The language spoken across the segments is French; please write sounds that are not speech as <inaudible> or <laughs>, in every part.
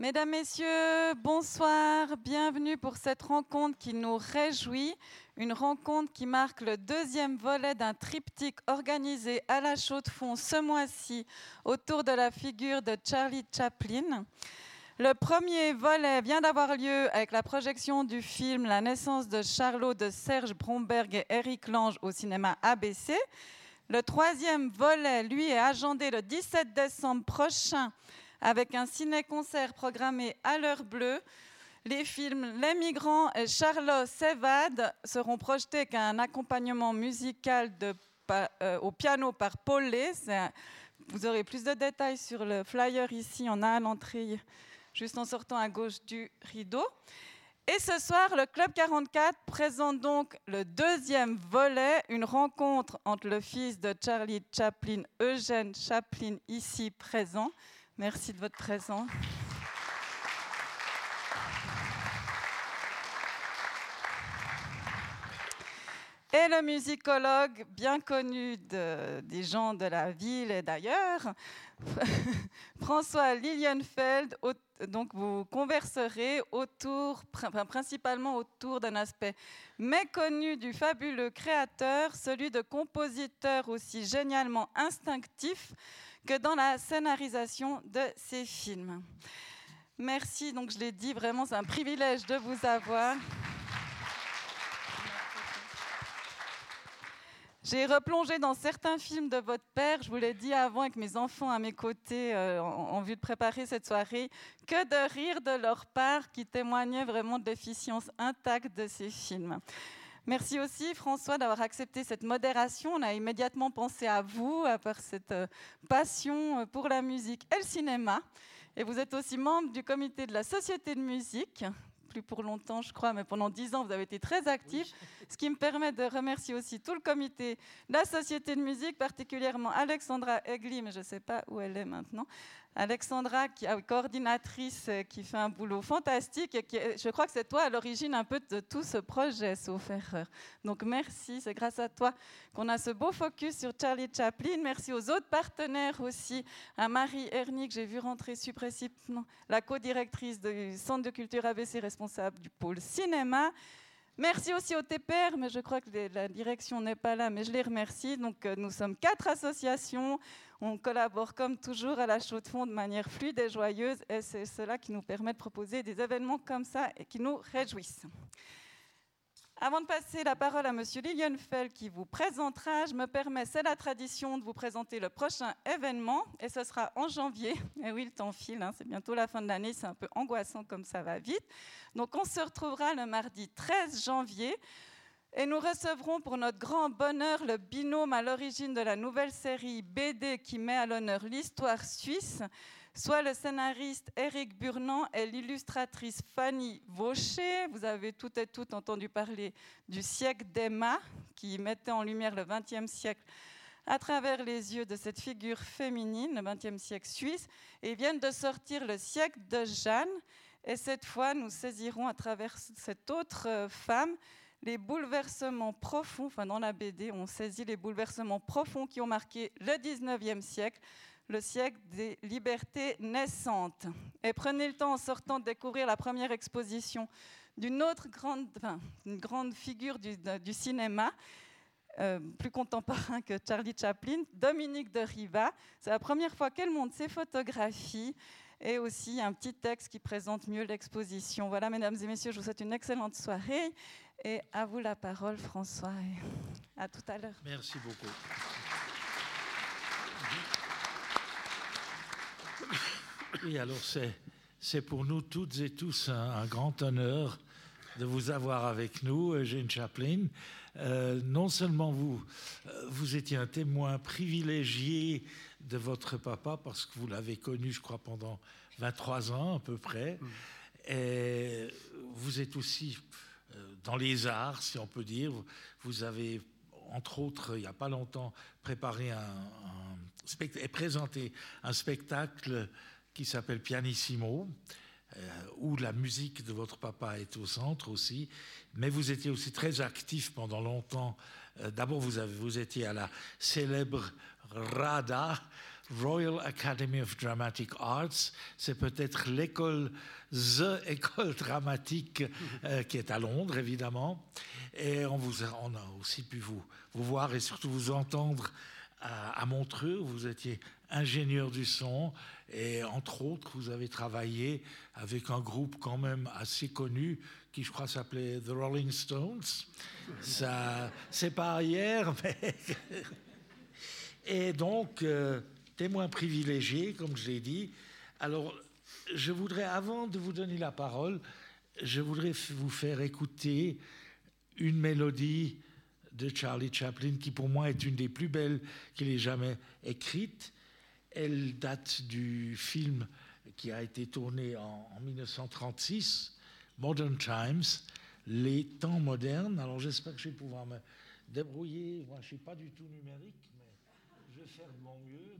Mesdames, Messieurs, bonsoir, bienvenue pour cette rencontre qui nous réjouit, une rencontre qui marque le deuxième volet d'un triptyque organisé à la Chaux-de-Fonds ce mois-ci autour de la figure de Charlie Chaplin. Le premier volet vient d'avoir lieu avec la projection du film La naissance de Charlot de Serge Bromberg et Eric Lange au cinéma ABC. Le troisième volet, lui, est agendé le 17 décembre prochain avec un ciné-concert programmé à l'heure bleue. Les films Les migrants et Charlotte s'évadent seront projetés avec un accompagnement musical euh, au piano par Paul Lay. vous aurez plus de détails sur le flyer ici, on a à l'entrée, juste en sortant à gauche du rideau. Et ce soir, le Club 44 présente donc le deuxième volet, une rencontre entre le fils de Charlie Chaplin, Eugène Chaplin, ici présent, Merci de votre présence. Et le musicologue bien connu des gens de la ville et d'ailleurs, <laughs> François Lilienfeld, donc vous converserez autour, principalement autour d'un aspect méconnu du fabuleux créateur, celui de compositeurs aussi génialement instinctifs que dans la scénarisation de ces films. Merci, donc je l'ai dit, vraiment c'est un privilège de vous avoir. J'ai replongé dans certains films de votre père, je vous l'ai dit avant avec mes enfants à mes côtés euh, en, vue de préparer cette soirée, que de rire de leur part qui témoignait vraiment de l'efficience intacte de ces films. Merci aussi François d'avoir accepté cette modération. On a immédiatement pensé à vous, à part cette euh, passion euh, pour la musique et le cinéma. Et vous êtes aussi membre du comité de la Société de musique, plus pour longtemps, je crois, mais pendant dix ans, vous avez été très actif, ce qui me permet de remercier aussi tout le comité de la Société de musique, particulièrement Alexandra Egli, mais je ne sais pas où elle est maintenant, Alexandra, qui est coordinatrice, euh, qui fait un boulot fantastique. Et qui, je crois que c'est toi à l'origine un peu de tout ce projet, sauf erreur. Donc merci, c'est grâce à toi qu'on a ce beau focus sur Charlie Chaplin. Merci aux autres partenaires aussi, à Marie Ernie, que j'ai vu rentrer suppressivement, la co-directrice du Centre de culture ABC, responsable du pôle cinéma. Merci aussi au TPR, mais je crois que la direction n'est pas là, mais je les remercie. Donc, euh, nous sommes quatre associations. On collabore comme toujours à la chaux de fond de manière fluide et joyeuse, et c'est cela qui nous permet de proposer des événements comme ça et qui nous réjouissent. Avant de passer la parole à M. Lilienfeld qui vous présentera, je me permets, c'est la tradition, de vous présenter le prochain événement et ce sera en janvier. <laughs> Et oui, le temps file, hein, c'est bientôt la fin de l'année, c'est un peu angoissant comme ça va vite. Donc on se retrouvera le mardi 13 janvier et nous recevrons pour notre grand bonheur le binôme à l'origine de la nouvelle série BD qui met à l'honneur l'histoire suisse soit le scénariste Éric Burnand et l'illustratrice Fanny Vaucher. Vous avez toutes et toutes entendu parler du siècle d'Emma, qui mettait en lumière le XXe siècle à travers les yeux de cette figure féminine, le XXe siècle suisse, et viennent de sortir le siècle de Jeanne. Et cette fois, nous saisirons à travers cette autre euh, femme les bouleversements profonds, enfin dans la BD, on saisit les bouleversements profonds qui ont marqué le XIXe siècle, le siècle des libertés naissantes. Et prenez le temps en sortant de découvrir la première exposition d'une autre grande, figure du, cinéma, euh, plus contemporain que Charlie Chaplin, Dominique de Riva. C'est la première fois qu'elle montre ses photographies et aussi un petit texte qui présente mieux l'exposition. Voilà, mesdames et messieurs, je vous souhaite une excellente soirée et à vous la parole, François. Et à tout à l'heure. Merci beaucoup. Oui, alors c'est pour nous toutes et tous un, grand honneur de vous avoir avec nous, Eugène Chaplin. Euh, non seulement vous, euh, vous étiez un témoin privilégié de votre papa, parce que vous l'avez connu, je crois, pendant 23 ans à peu près, mm. et vous êtes aussi euh, dans les arts, si on peut dire. Vous avez entre autres, il n'y a pas longtemps, préparé un, un et présenté un spectacle qui s'appelle Pianissimo, euh, où la musique de votre papa est au centre aussi. Mais vous étiez aussi très actif pendant longtemps. Euh, d'abord, vous, vous étiez à la célèbre RADA, Royal Academy of Dramatic Arts. C'est peut-être l'école, the <laughs> école dramatique euh, qui est à Londres, évidemment. Et on, vous a, on a aussi pu vous, vous voir et surtout vous entendre à, Montreux. Vous étiez ingénieur du son et entre autres, vous avez travaillé avec un groupe quand même assez connu qui, je crois, s'appelait The Rolling Stones. Ça, c'est pas hier, <laughs> mais. <laughs> Et donc, euh, témoin privilégié, comme je l'ai dit. Alors, je voudrais, avant de vous donner la parole, je voudrais vous faire écouter une mélodie de Charlie Chaplin qui, pour moi, est une des plus belles qu'il ait jamais écrites. Elle date du film qui a été tourné en, en 1936, Modern Times, les temps modernes. Alors j'espère que je vais pouvoir me débrouiller. Moi, je ne suis pas du tout numérique, mais je vais faire de mon mieux.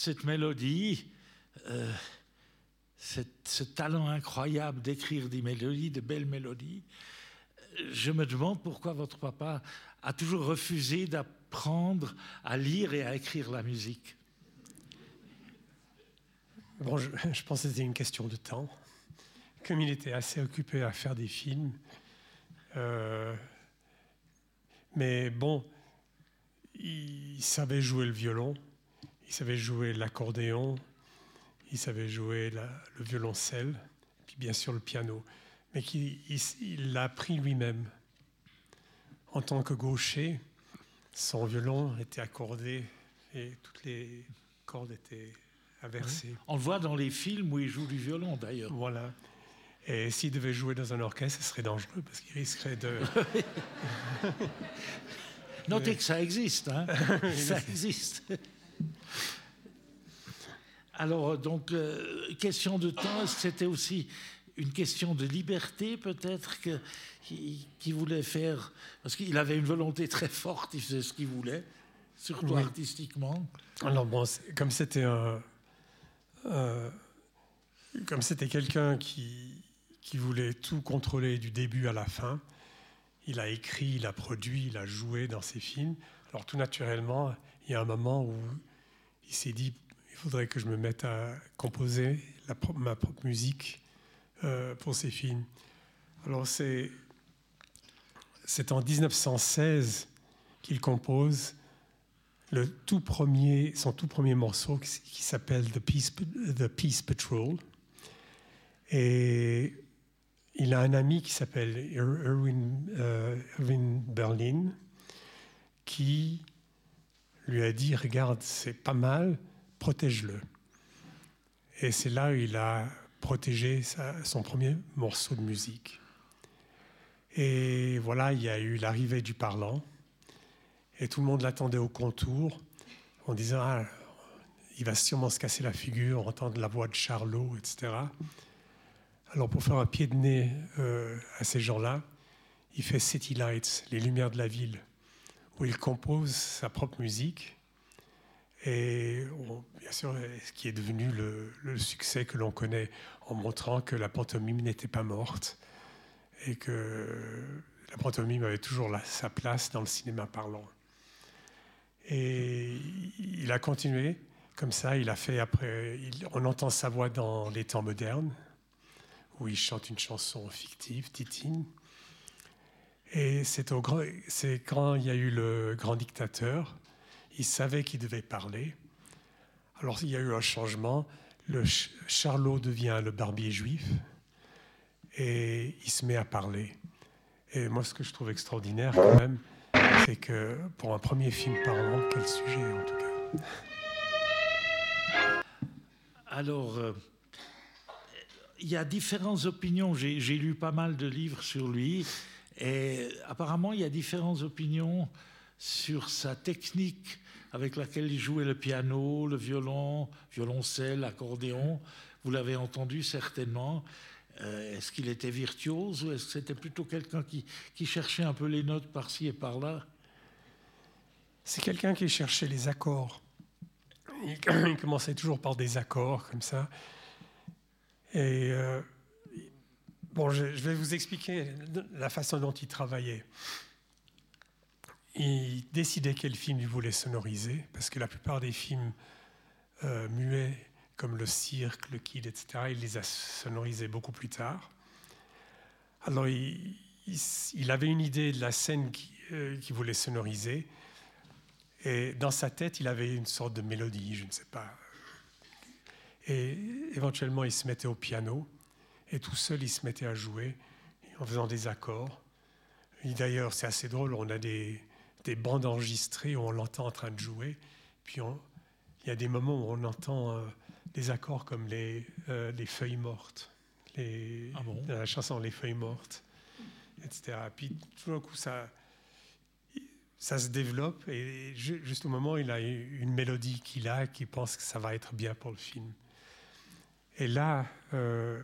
Cette mélodie, euh, ce talent incroyable d'écrire des mélodies, de belles mélodies, je me demande pourquoi votre papa a toujours refusé d'apprendre à lire et à écrire la musique. Bon, je, je pense que c'était une question de temps. Comme il était assez occupé à faire des films. euh, mais bon, il savait jouer le violon, il savait jouer l'accordéon, il savait jouer la- le violoncelle, puis bien sûr le piano. Mais qu'il- il il l'a appris lui-même. En tant que gaucher, son violon était accordé et toutes les cordes étaient inversées. On le voit dans les films où il joue du violon d'ailleurs. Voilà. Et s'il devait jouer dans un orchestre, ce serait dangereux parce qu'il risquerait de. <laughs> Notez que ça existe, hein <laughs> ça existe. Alors, donc, euh, question de temps, est-ce que c'était aussi une question de liberté, peut-être, que- qui, voulait faire. Parce qu'il avait une volonté très forte, il faisait ce qu'il voulait, surtout Oui. artistiquement. Alors bon, comme c'était un, euh, comme c'était quelqu'un qui qui voulait tout contrôler du début à la fin, il a écrit, il a produit, il a joué dans ses films. Alors tout naturellement, il y a un moment où il s'est dit, il faudrait que je me mette à composer ma propre musique euh, pour ces films. Alors c'est c'est en 1916 qu'il compose le tout premier, son tout premier morceau qui, s'appelle The Peace, The Peace Patrol. Et il a un ami qui s'appelle Ir- Irwin, euh, Berlin qui lui a dit Regarde, c'est pas mal, protège-le. Et c'est là où il a protégé son premier morceau de musique. Et voilà, il y a eu l'arrivée du parlant. Et tout le monde l'attendait au contour en disant ah, il va sûrement se casser la figure, entendre la voix de Charlot, etc. Alors pour faire un pied de nez euh, à ces gens-là, il fait City Lights, les lumières de la ville, où il compose sa propre musique. Et bien sûr, ce qui est devenu le, succès que l'on connaît en montrant que la pantomime n'était pas morte et que la pantomime avait toujours sa place dans le cinéma parlant. Et il a continué comme ça. Il a fait après. on entend sa voix dans les temps modernes, où il chante une chanson fictive, Titine. Et c'est quand il y a eu le grand dictateur il savait qu'il devait parler. Alors il y a eu un changement. Le Charlot devient le barbier juif et il se met à parler. Et moi, ce que je trouve extraordinaire quand même, c'est que pour un premier film parlant, quel sujet en tout cas. Alors, euh, il y a différentes opinions. J'ai lu pas mal de livres sur lui. Et apparemment, il y a différentes opinions sur sa technique avec laquelle il jouait le piano, le violon, violoncelle, accordéon. Vous l'avez entendu certainement. Euh, est-ce qu'il était virtuose ou est-ce que c'était plutôt quelqu'un qui, qui, cherchait un peu les notes par-ci et par-là? C'est quelqu'un qui cherchait les accords. Il, <clears throat> commençait toujours par des accords comme ça. Et euh, bon, je, vais vous expliquer la façon dont il travaillait il décidait quel film il voulait sonoriser, parce que la plupart des films euh, muets, comme le cirque, le kid, etc., il les a sonorisés beaucoup plus tard. Alors il, avait une idée de la scène euh, qu'il voulait sonoriser, et dans sa tête, il avait une sorte de mélodie, je ne sais pas. Et éventuellement, il se mettait au piano, et tout seul, il se mettait à jouer en faisant des accords. D'ailleurs, c'est assez drôle, on a des, des bandes enregistrées où on l'entend en train de jouer. Puis il y a des moments où on entend euh, des accords comme les, euh, les feuilles mortes, les, ah la chanson Les feuilles mortes, etc. Puis tout d'un coup, ça, ça se développe et juste au moment il a une mélodie qu'il a, qui pense que ça va être bien pour le film. Et là, euh,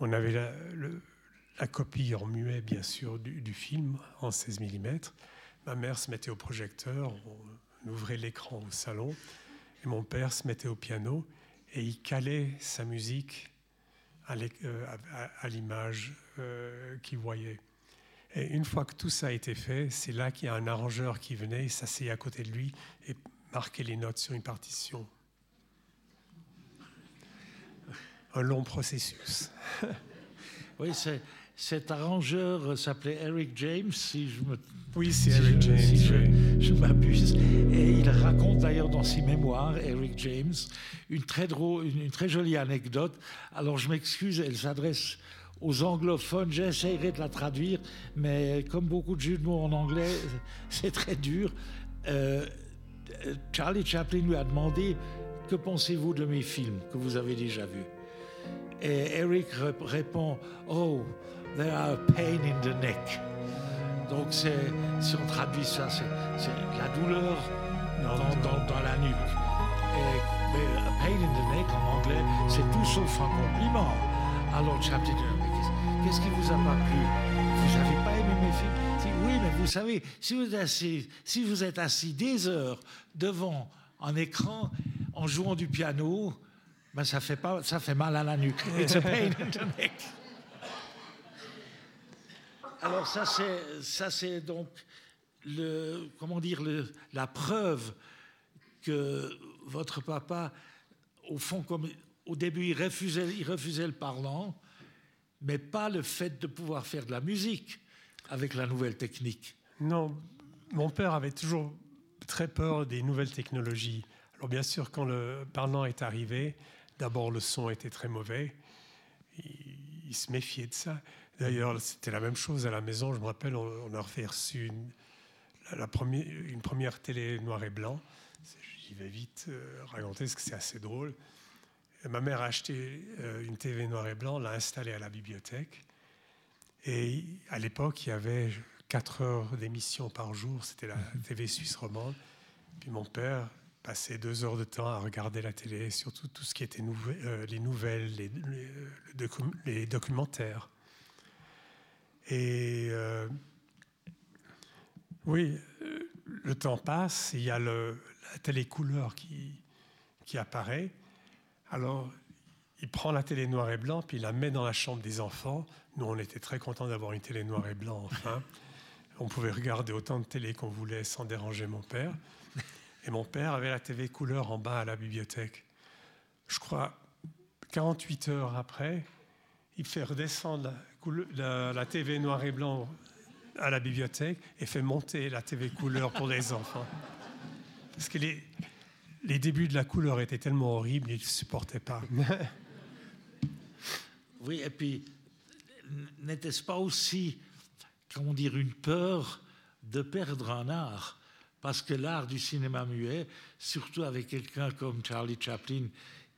on avait la, copie en muet, bien sûr, du, film en 16 mm. Ma mère se mettait au projecteur, on ouvrait l'écran au salon, et mon père se mettait au piano, et il calait sa musique à euh, l'image euh, qu'il voyait. Et une fois que tout ça a été fait, c'est là qu'il y a un arrangeur qui venait, s'asseyait à côté de lui et marquait les notes sur une partition. Un long processus. <laughs> oui, c'est cet arrangeur s'appelait Eric James, si je me oui, c'est Eric James. Si je, m'abuse. Et il raconte d'ailleurs dans ses mémoires, Eric James, une très, drôle, une, très jolie anecdote. Alors je m'excuse, elle s'adresse aux anglophones. J'essaierai de la traduire, mais comme beaucoup de jeux de mots en anglais, <laughs> c'est très dur. Euh, Charlie Chaplin lui a demandé Que pensez-vous de mes films que vous avez déjà vus? Et Eric répond Oh, they are a pain in the neck. Donc, si on traduit ça, c'est la douleur dans, la nuque. Et, mais a pain in the neck en anglais, c'est tout sauf un compliment. Alors, Chaplin dit Qu'est-ce qui vous a pas plu? Vous n'avez pas aimé mes films? Oui, mais vous savez, si vous, êtes assis, si vous êtes assis des heures devant un écran en jouant du piano, ben ça, fait pas, ça fait mal à la nuque. It's a pain in the neck. Alors ça c'est ça c'est donc le comment dire le, la preuve que votre papa au fond comme au début il refusait il refusait le parlant mais pas le fait de pouvoir faire de la musique avec la nouvelle technique. Non, mon père avait toujours très peur des nouvelles technologies. Alors bien sûr quand le parlant est arrivé, d'abord le son était très mauvais. il se méfiait de ça. D'ailleurs, c'était la même chose à la maison. Je me rappelle, on, a reçu une, la, première, une première télé noir et blanc. J'y vais vite euh, raconter parce que c'est assez drôle. ma mère a acheté euh, une TV noir et blanc, l'a installée à la bibliothèque. Et à l'époque, il y avait 4 heures d'émission par jour. C'était la mhm. TV suisse romande. Puis mon père passait deux heures de temps à regarder la télé, surtout tout ce qui était euh, les nouvelles, les, documentaires. Et euh, oui, le temps passe, il y a le, la télécouleur qui, qui apparaît. Alors, il prend la télé noir et blanc, puis il la met dans la chambre des enfants. Nous, on était très contents d'avoir une télé noir et blanc, enfin. On pouvait regarder autant de télé qu'on voulait sans déranger mon père. Et mon père avait la TV couleur en bas à la bibliothèque. Je crois, 48 heures après, il fait redescendre la, la, TV noir et blanc à la bibliothèque et fait monter la TV couleur pour les enfants. Parce que les, les débuts de la couleur étaient tellement horribles, ils ne supportaient pas. oui, et puis, n'était-ce pas aussi, comment dire, une peur de perdre un art? Parce que l'art du cinéma muet, surtout avec quelqu'un comme Charlie Chaplin,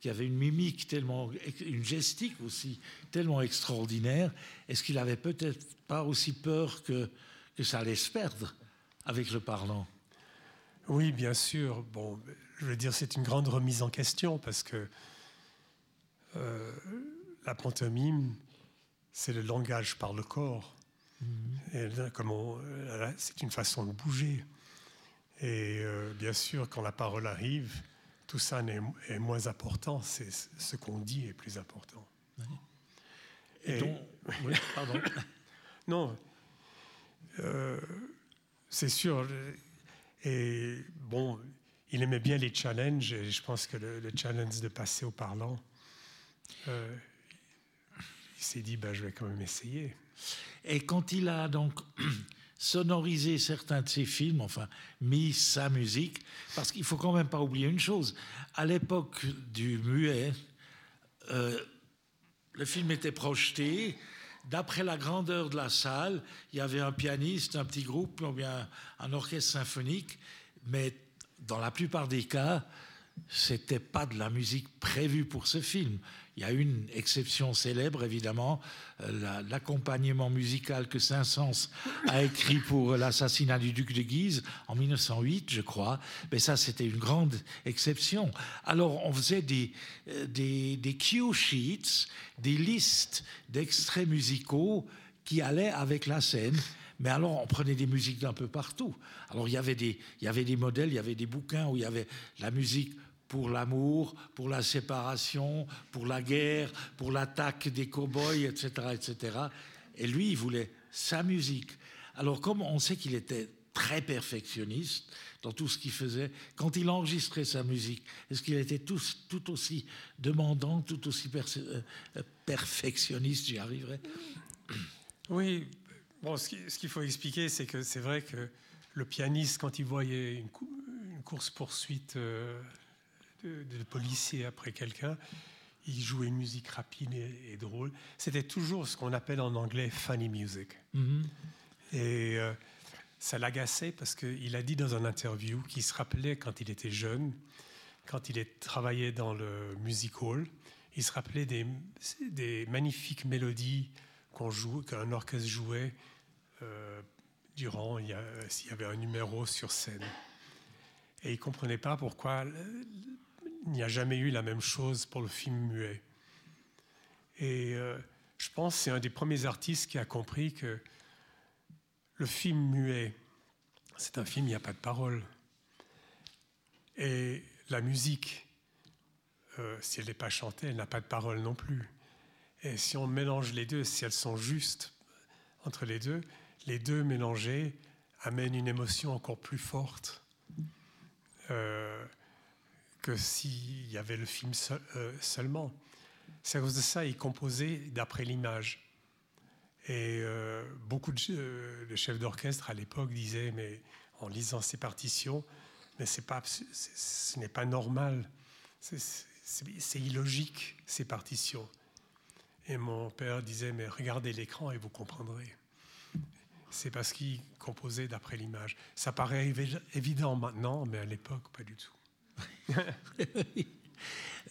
qui avait une mimique tellement, une gestique aussi tellement extraordinaire, est-ce qu'il avait peut-être pas aussi peur que, que ça allait se perdre avec le parlant? Oui, bien sûr. Bon, je veux dire, c'est une grande remise en question parce que euh, la pantomime, c'est le langage par le corps. Mm-hmm. c'est une façon de bouger. Et euh, bien sûr, quand la parole arrive, tout ça est, moins important. C'est ce qu'on dit est plus important. Et, donc, pardon. <laughs> non, euh, c'est sûr. Et bon, il aimait bien les challenges. Et je pense que le, challenge de passer au parlant, euh, il s'est dit, ben, je vais quand même essayer. Et quand il a donc sonorisé certains de ses films, enfin mis sa musique, parce qu'il faut quand même pas oublier une chose. À l'époque du muet, euh, le film était projeté. D'après la grandeur de la salle, il y avait un pianiste, un petit groupe, ou bien un orchestre symphonique, mais dans la plupart des cas, c'était pas de la musique prévue pour ce film. Il y a une exception célèbre, évidemment, euh, l'accompagnement musical que Saint-Saëns a écrit pour l'assassinat du duc de Guise en 1908, je crois. Mais ça, c'était une grande exception. Alors, on faisait des, euh, des, cue sheets, des listes d'extraits musicaux qui allaient avec la scène. Mais alors, on prenait des musiques d'un peu partout. Alors, il y avait des modèles, il y avait des bouquins où il y avait la musique pour l'amour, pour la séparation, pour la guerre, pour l'attaque des cow-boys, etc., etc. Et lui, il voulait sa musique. Alors, comme on sait qu'il était très perfectionniste dans tout ce qu'il faisait, quand il enregistrait sa musique, est-ce qu'il était tout, aussi demandant, tout aussi euh, perfectionniste, j'y arriverai? Oui, bon, ce qu'il faut expliquer, c'est que c'est vrai que le pianiste, quand il voyait une, course-poursuite euh, de, policier après quelqu'un, il jouait une musique rapide et, drôle. C'était toujours ce qu'on appelle en anglais funny music. Mm-hmm. Et euh, ça l'agaçait parce qu'il a dit dans un interview qu'il se rappelait quand il était jeune, quand il travaillait dans le music hall, il se rappelait des, des magnifiques mélodies qu'on joue, qu'un orchestre jouait euh, durant s'il y avait un numéro sur scène. Et il ne comprenait pas pourquoi il n'y a jamais eu la même chose pour le film muet. Et euh, je pense que c'est un des premiers artistes qui a compris que le film muet, c'est un film, il n'y a pas de parole. Et la musique, euh, si elle n'est pas chantée, elle n'a pas de parole non plus. Et si on mélange les deux, si elles sont justes entre les deux, les deux mélangés amènent une émotion encore plus forte. Euh, que s'il y avait le film euh, seulement. C'est à cause de ça, il composait d'après l'image. Et euh, beaucoup de, chefs d'orchestre à l'époque disaient, mais en lisant ces partitions, mais ce n'est pas normal, c'est illogique ces partitions. Et mon père disait, mais regardez l'écran et vous comprendrez. C'est parce qu'il composait d'après l'image. Ça paraît évident maintenant, mais à l'époque, pas du tout. <laughs>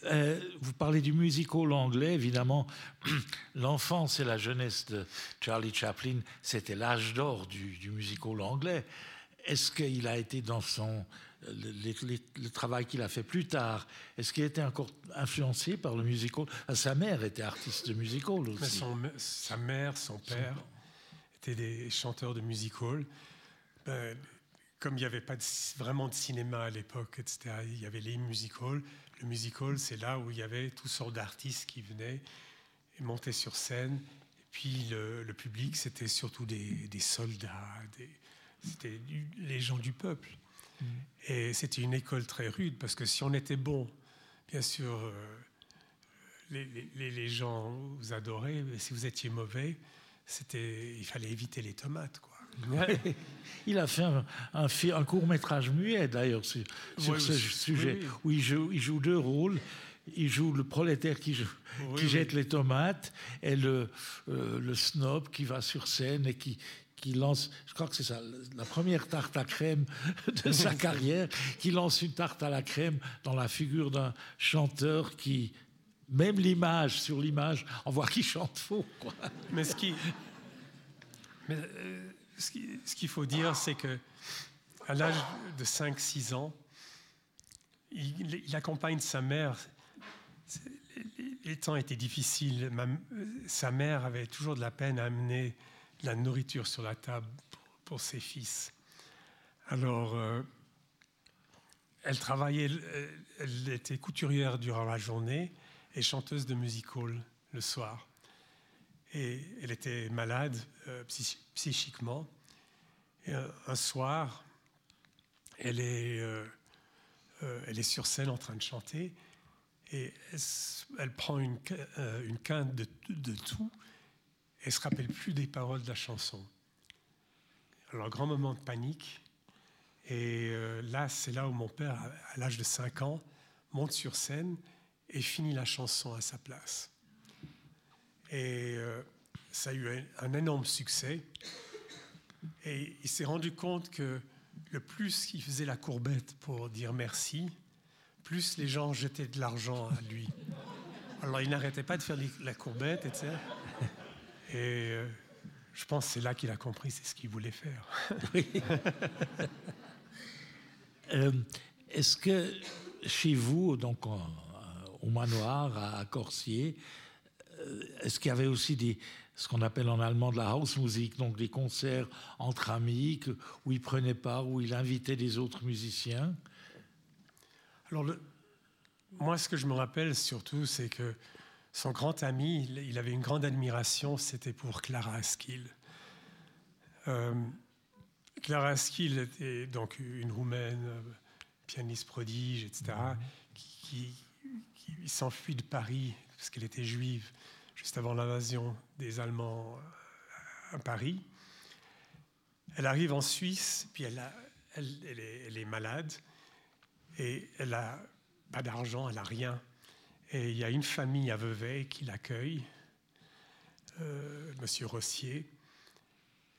Euh, vous parlez du musical anglais, évidemment. <clears throat> L'enfance et la jeunesse de Charlie Chaplin, c'était l'âge d'or du, du musical anglais. Est-ce qu'il a été dans son le, travail qu'il a fait plus tard, est-ce qu'il était encore influencé par le musical? Ah, Sa mère était artiste de musical aussi. sa mère, son père étaient des chanteurs de musical. Ben, comme il n'y avait pas vraiment de cinéma à l'époque, etc., il y avait les musicals. Le musical, c'est là où il y avait toutes sortes d'artistes qui venaient et montaient sur scène. Et puis le, public, c'était surtout des, soldats, c'était les gens du peuple. Mm. Et c'était une école très rude parce que si on était bon, bien sûr, euh, les, les, gens vous adoraient, mais si vous étiez mauvais, c'était, il fallait éviter les tomates. Quoi. <laughs> il a fait un, un, court métrage muet d'ailleurs sur, ce sujet où il joue, il joue, deux rôles. Il joue le prolétaire qui, qui jette les tomates et le, euh, le snob qui va sur scène et qui, qui lance, je crois que c'est ça, la première tarte à crème <laughs> de sa carrière, qui lance une tarte à la crème dans la figure d'un chanteur qui, même l'image, sur l'image, on voit qu'il chante faux. Quoi. Mais ce qui, <laughs> mais, euh, ce qu'il faut dire, c'est que à l'âge de 5-6 ans, il, accompagne sa mère. Les temps étaient difficiles. sa mère avait toujours de la peine à amener la nourriture sur la table pour, ses fils. Alors, euh, elle travaillait, elle était couturière durant la journée et chanteuse de musical le soir. Et elle était malade euh, psychiquement. Euh, un soir, elle est, elle est sur scène en train de chanter et elle, prend une, une quinte de, de tout elle se rappelle plus des paroles de la chanson. Alors, grand moment de panique. Et euh, là, c'est là où mon père, à l'âge de 5 ans, monte sur scène et finit la chanson à sa place. Et euh, ça a eu un, énorme succès. Et il s'est rendu compte que le plus qu'il faisait la courbette pour dire merci, plus les gens jetaient de l'argent à lui. Alors il n'arrêtait pas de faire la courbette, etc. Et euh, je pense que c'est là qu'il a compris c'est ce qu'il voulait faire. <laughs> Euh, est-ce que chez vous, donc au manoir à Corsier, est-ce qu'il y avait aussi des, ce qu'on appelle en allemand de la house music, donc des concerts entre amis où il prenait part, où il invitait des autres musiciens? Alors, le, moi, ce que je me rappelle surtout, c'est que son grand ami, il avait une grande admiration, c'était pour Clara Askill. Euh, Clara Askill était donc une roumaine, euh, pianiste prodige, etc., qui, s'enfuit de Paris parce qu'elle était juive juste avant l'invasion des Allemands euh, à Paris. Elle arrive en Suisse, puis elle, elle, est, elle est, malade et elle n'a pas d'argent, elle n'a rien. Et il y a une famille à Vevey qui l'accueille, euh, Monsieur Rossier.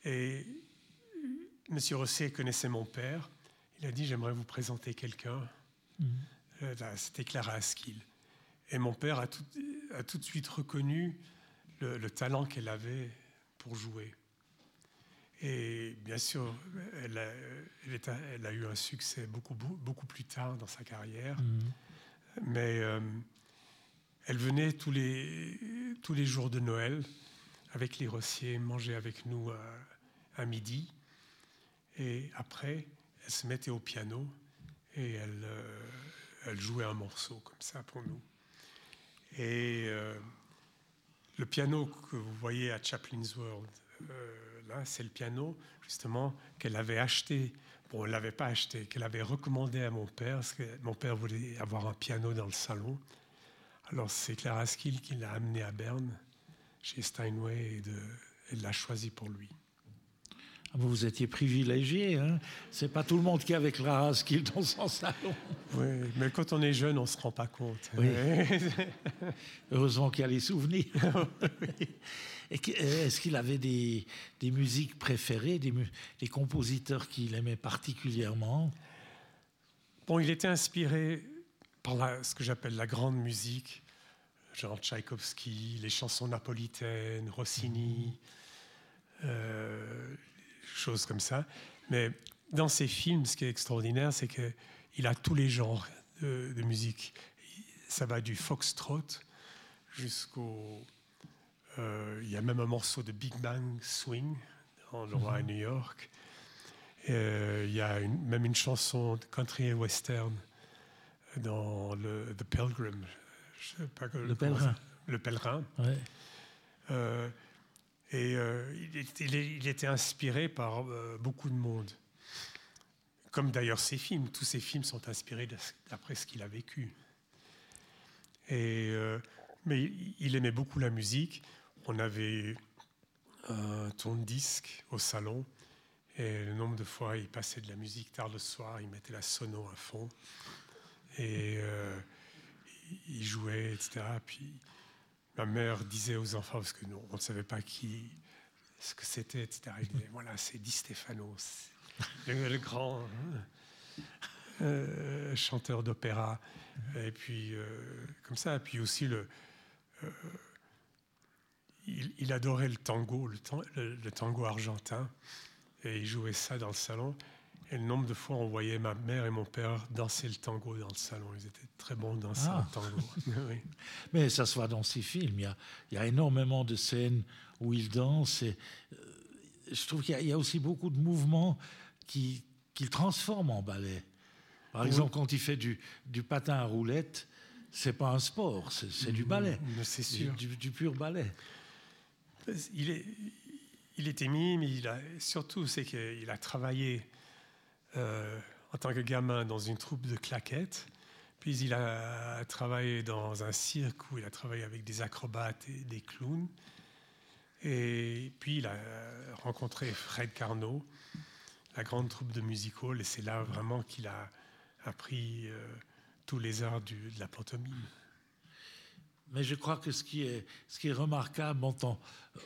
Et Monsieur Rossier connaissait mon père. Il a dit J'aimerais vous présenter quelqu'un. Mhm. Euh, c'était Clara Askill. Et mon père a tout, a tout de suite reconnu le, talent qu'elle avait pour jouer. Et bien sûr, elle a, elle, a, eu un succès beaucoup, beaucoup plus tard dans sa carrière. Mhm. Mais euh, elle venait tous les, tous les jours de Noël avec les Rossiers, manger avec nous à, midi. Et après, elle se mettait au piano et elle, euh, elle jouait un morceau comme ça pour nous. Et euh, le piano que vous voyez à Chaplin's World, euh, là, c'est le piano justement qu'elle avait acheté. Bon, elle l'avait pas acheté, qu'elle avait recommandé à mon père, parce que mon père voulait avoir un piano dans le salon. Alors c'est Clara Skill qui l'a amené à Berne, chez Steinway, et, de, l'a choisi pour lui. Vous étiez privilégié, hein C'est pas tout le monde qui a avec Clara Skill dans son salon. Oui, mais quand on est jeune, on se rend pas compte. <laughs> Heureusement qu'il y a les souvenirs. Est-ce qu'il avait des, musiques préférées, des, des compositeurs qu'il aimait particulièrement? Bon, il était inspiré par ce que j'appelle la grande musique, genre Tchaïkovski, les chansons napolitaines, Rossini, euh, choses comme ça. Mais dans ses films, ce qui est extraordinaire, c'est qu'il a tous les genres de, musique. Ça va du foxtrot jusqu'au... Euh, il y a même un morceau de Big Bang Swing dans le roi à New York. Euh, il y a une- même une chanson de country et western dans le The Pilgrim. Je sais pas Le pèlerin. Le pèlerin. Ouais. Euh, et euh, il, était inspiré par euh, beaucoup de monde. Comme d'ailleurs ses films. Tous ses films sont inspirés de- d'après ce qu'il a vécu. Et, euh, mais il- aimait beaucoup la musique. On avait un tourne-disque au salon. Et le nombre de fois, il passait de la musique tard le soir, il mettait la sono à fond. Et il jouait, etc. Puis ma mère disait aux enfants, parce que nous, on ne savait pas qui, ce que c'était, etc. Il disait, voilà, c'est Di Stefano, le, grand euh, chanteur d'opéra. Et puis, euh, comme ça. Puis aussi, le, euh, il, adorait le tango, le, tan- le- le tango argentin. Et il jouait ça dans le salon. Et le nombre de fois, on voyait ma mère et mon père danser le tango dans le salon. Ils étaient très bons danseurs Ah. de tango. <laughs> Oui. Mais ça se voit dans ces films. Il y a, il y a énormément de scènes où il danse. Et, euh, je trouve qu'il y a- il y, a aussi beaucoup de mouvements qui- qu'il transforme en ballet. Par Oui. exemple, quand il fait du, du patin à roulette, c'est pas un sport, c'est du ballet. Mais C'est Du, sûr. du- du pur ballet. Il, est, il était mime, il a, surtout c'est qu'il a travaillé euh, en tant que gamin dans une troupe de claquettes, puis il a travaillé dans un cirque où il a travaillé avec des acrobates et des clowns, et puis il a rencontré Fred Carnot, la grande troupe de music hall, et c'est là vraiment qu'il a appris euh, tous les arts de la pantomime. Mais je crois que ce qui est, ce qui est remarquable,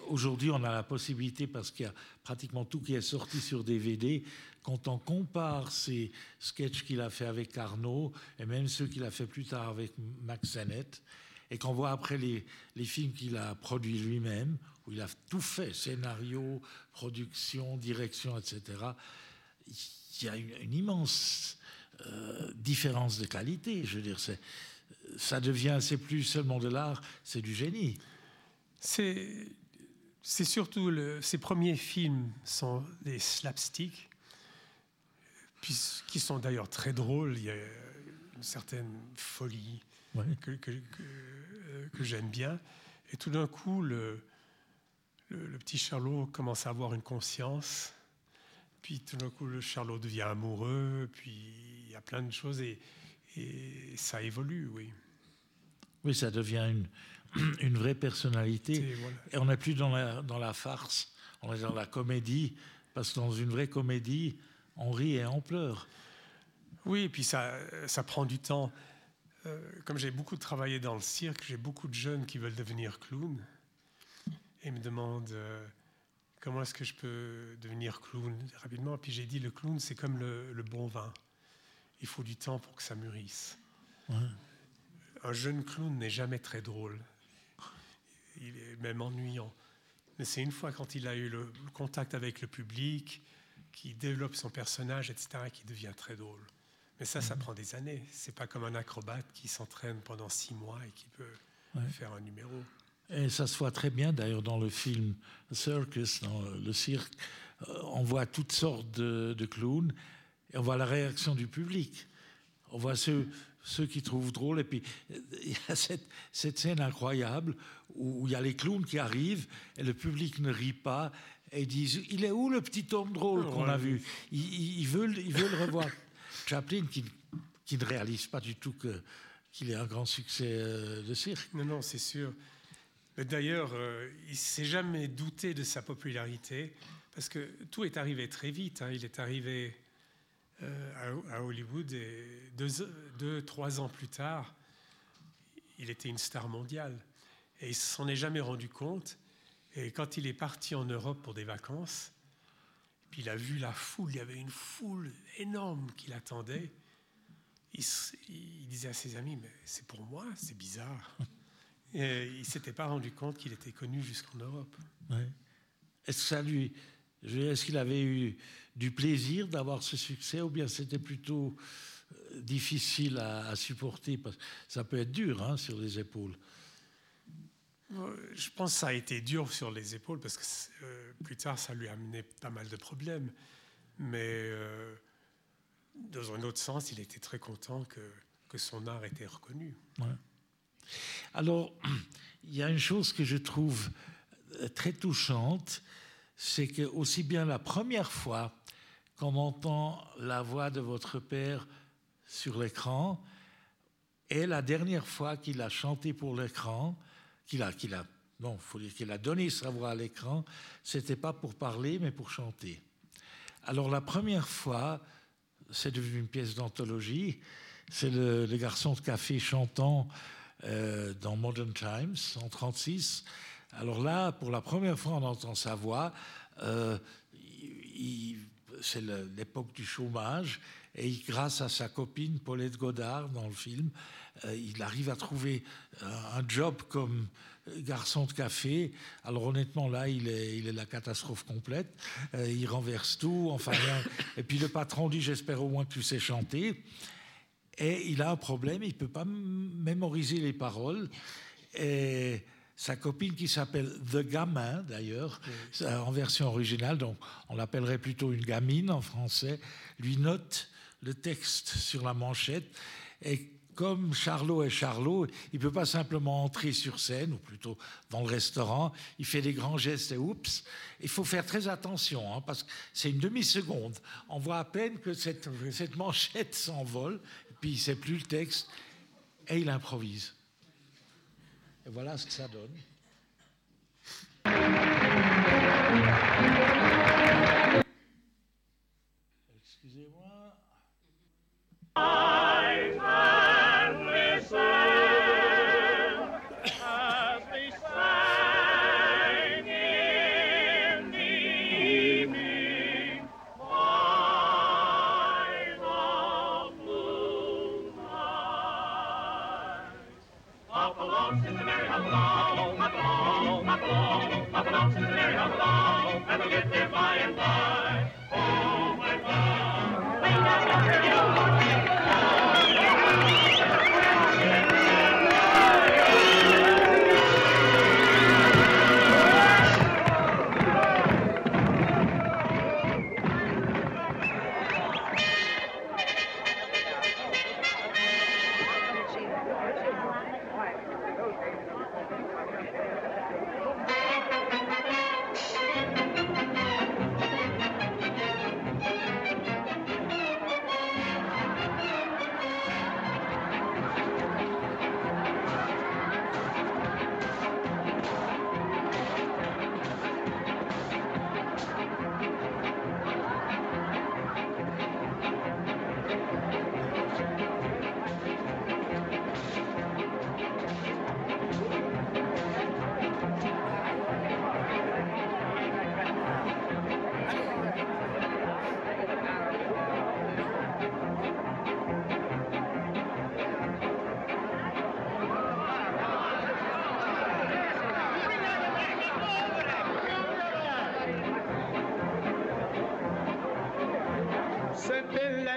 aujourd'hui on a la possibilité, parce qu'il y a pratiquement tout qui est sorti sur DVD, quand on compare ces sketchs qu'il a fait avec Arnaud, et même ceux qu'il a fait plus tard avec Max Sennett, et qu'on voit après les, films qu'il a produits lui-même, où il a tout fait, scénario, production, direction, etc., il y a une, une immense euh, différence de qualité. Je veux dire, c'est ça devient, c'est plus seulement de l'art, c'est du génie. C'est, c'est surtout le, ses premiers films sont des slapsticks, puis, qui sont d'ailleurs très drôles. Il y a une certaine folie que, que, que, euh, que j'aime bien. Et tout d'un coup, le, le, le petit Charlot commence à avoir une conscience. Puis tout d'un coup, le Charlot devient amoureux. Puis il y a plein de choses et, et ça évolue, oui. Oui, ça devient une, <clears throat> une vraie personnalité. Et voilà. Et on n'est plus dans la, dans la farce, on est dans la comédie, parce que dans une vraie comédie, on rit et on pleure. Oui, et puis ça, ça prend du temps. Euh, comme j'ai beaucoup travaillé dans le cirque, j'ai beaucoup de jeunes qui veulent devenir clowns et me demandent euh, comment est-ce que je peux devenir clown rapidement. Puis j'ai dit, le clown, c'est comme le, le bon vin. Il faut du temps pour que ça mûrisse. Ouais. Un jeune clown n'est jamais très drôle. Il est même ennuyant. Mais c'est une fois quand il a eu le contact avec le public, qui développe son personnage, etc., qui devient très drôle. Mais ça, ça prend des années. C'est pas comme un acrobate qui s'entraîne pendant six mois et qui peut Ouais. faire un numéro. Et ça se voit très bien d'ailleurs dans le film Circus, dans le cirque. Euh, On voit toutes sortes de, de clowns et on voit la réaction du public. On voit ceux, ceux qui trouvent drôle. Et puis il y a cette, cette scène incroyable où, où il y a les clowns qui arrivent et le public ne rit pas et disent Il est où le petit homme drôle qu'on a vu? Ils veulent, ils veulent revoir. <laughs> Chaplin qui, qui ne réalise pas du tout que- qu'il ait un grand succès euh, de cirque. Non, non, c'est sûr. D'ailleurs, euh, il s'est jamais douté de sa popularité parce que tout est arrivé très vite. hein. Il est arrivé à, à Hollywood et deux, deux, trois ans plus tard, il était une star mondiale. Et il s'en est jamais rendu compte. Et quand il est parti en Europe pour des vacances, puis il a vu la foule, il y avait une foule énorme qui l'attendait. Il, disait à ses amis, mais c'est pour moi, c'est bizarre. <laughs> Et il s'était pas rendu compte qu'il était connu jusqu'en Europe. Ouais. Est-ce que ça lui, est-ce qu'il avait eu du plaisir d'avoir ce succès ou bien c'était plutôt euh, difficile à, à supporter? Parce que ça peut être dur hein, sur les épaules. Je pense que ça a été dur sur les épaules parce que euh, plus tard, ça lui a amené pas mal de problèmes. Mais euh, dans un autre sens, il était très content que, que son art était reconnu. Alors, <clears throat> il y a une chose que je trouve très touchante, c'est que aussi bien la première fois qu'on entend la voix de votre père sur l'écran et la dernière fois qu'il a chanté pour l'écran, qu'il a, qu'il a, non, faut dire qu'il a donné sa voix à l'écran, c'était pas pour parler, mais pour chanter. Alors la première fois, c'est devenu une pièce d'anthologie. C'est le, garçon de café chantant euh, dans Modern Times en 36. Alors là, pour la première fois, on entend sa voix. Euh, c'est l'époque du chômage. Et grâce à sa copine Paulette Godard dans le film, euh, il arrive à trouver un job comme garçon de café. Alors honnêtement, là, il est, il est la catastrophe complète. Euh, il renverse tout. Enfin, et puis le patron dit, j'espère au moins que tu sais chanter. Et il a un problème, il ne peut pas mémoriser les paroles. Et sa copine qui s'appelle The Gamin, d'ailleurs, en version originale, donc on l'appellerait plutôt une gamine en français, lui note le texte sur la manchette. Et comme Charlot est Charlot, il ne peut pas simplement entrer sur scène, ou plutôt dans le restaurant, il fait des grands gestes et oups. Il faut faire très attention, hein, parce que c'est une demi-seconde. On voit à peine que cette, cette manchette s'envole, puis il ne sait plus le texte, et il improvise. Et voilà ce que ça donne. Excusez-moi.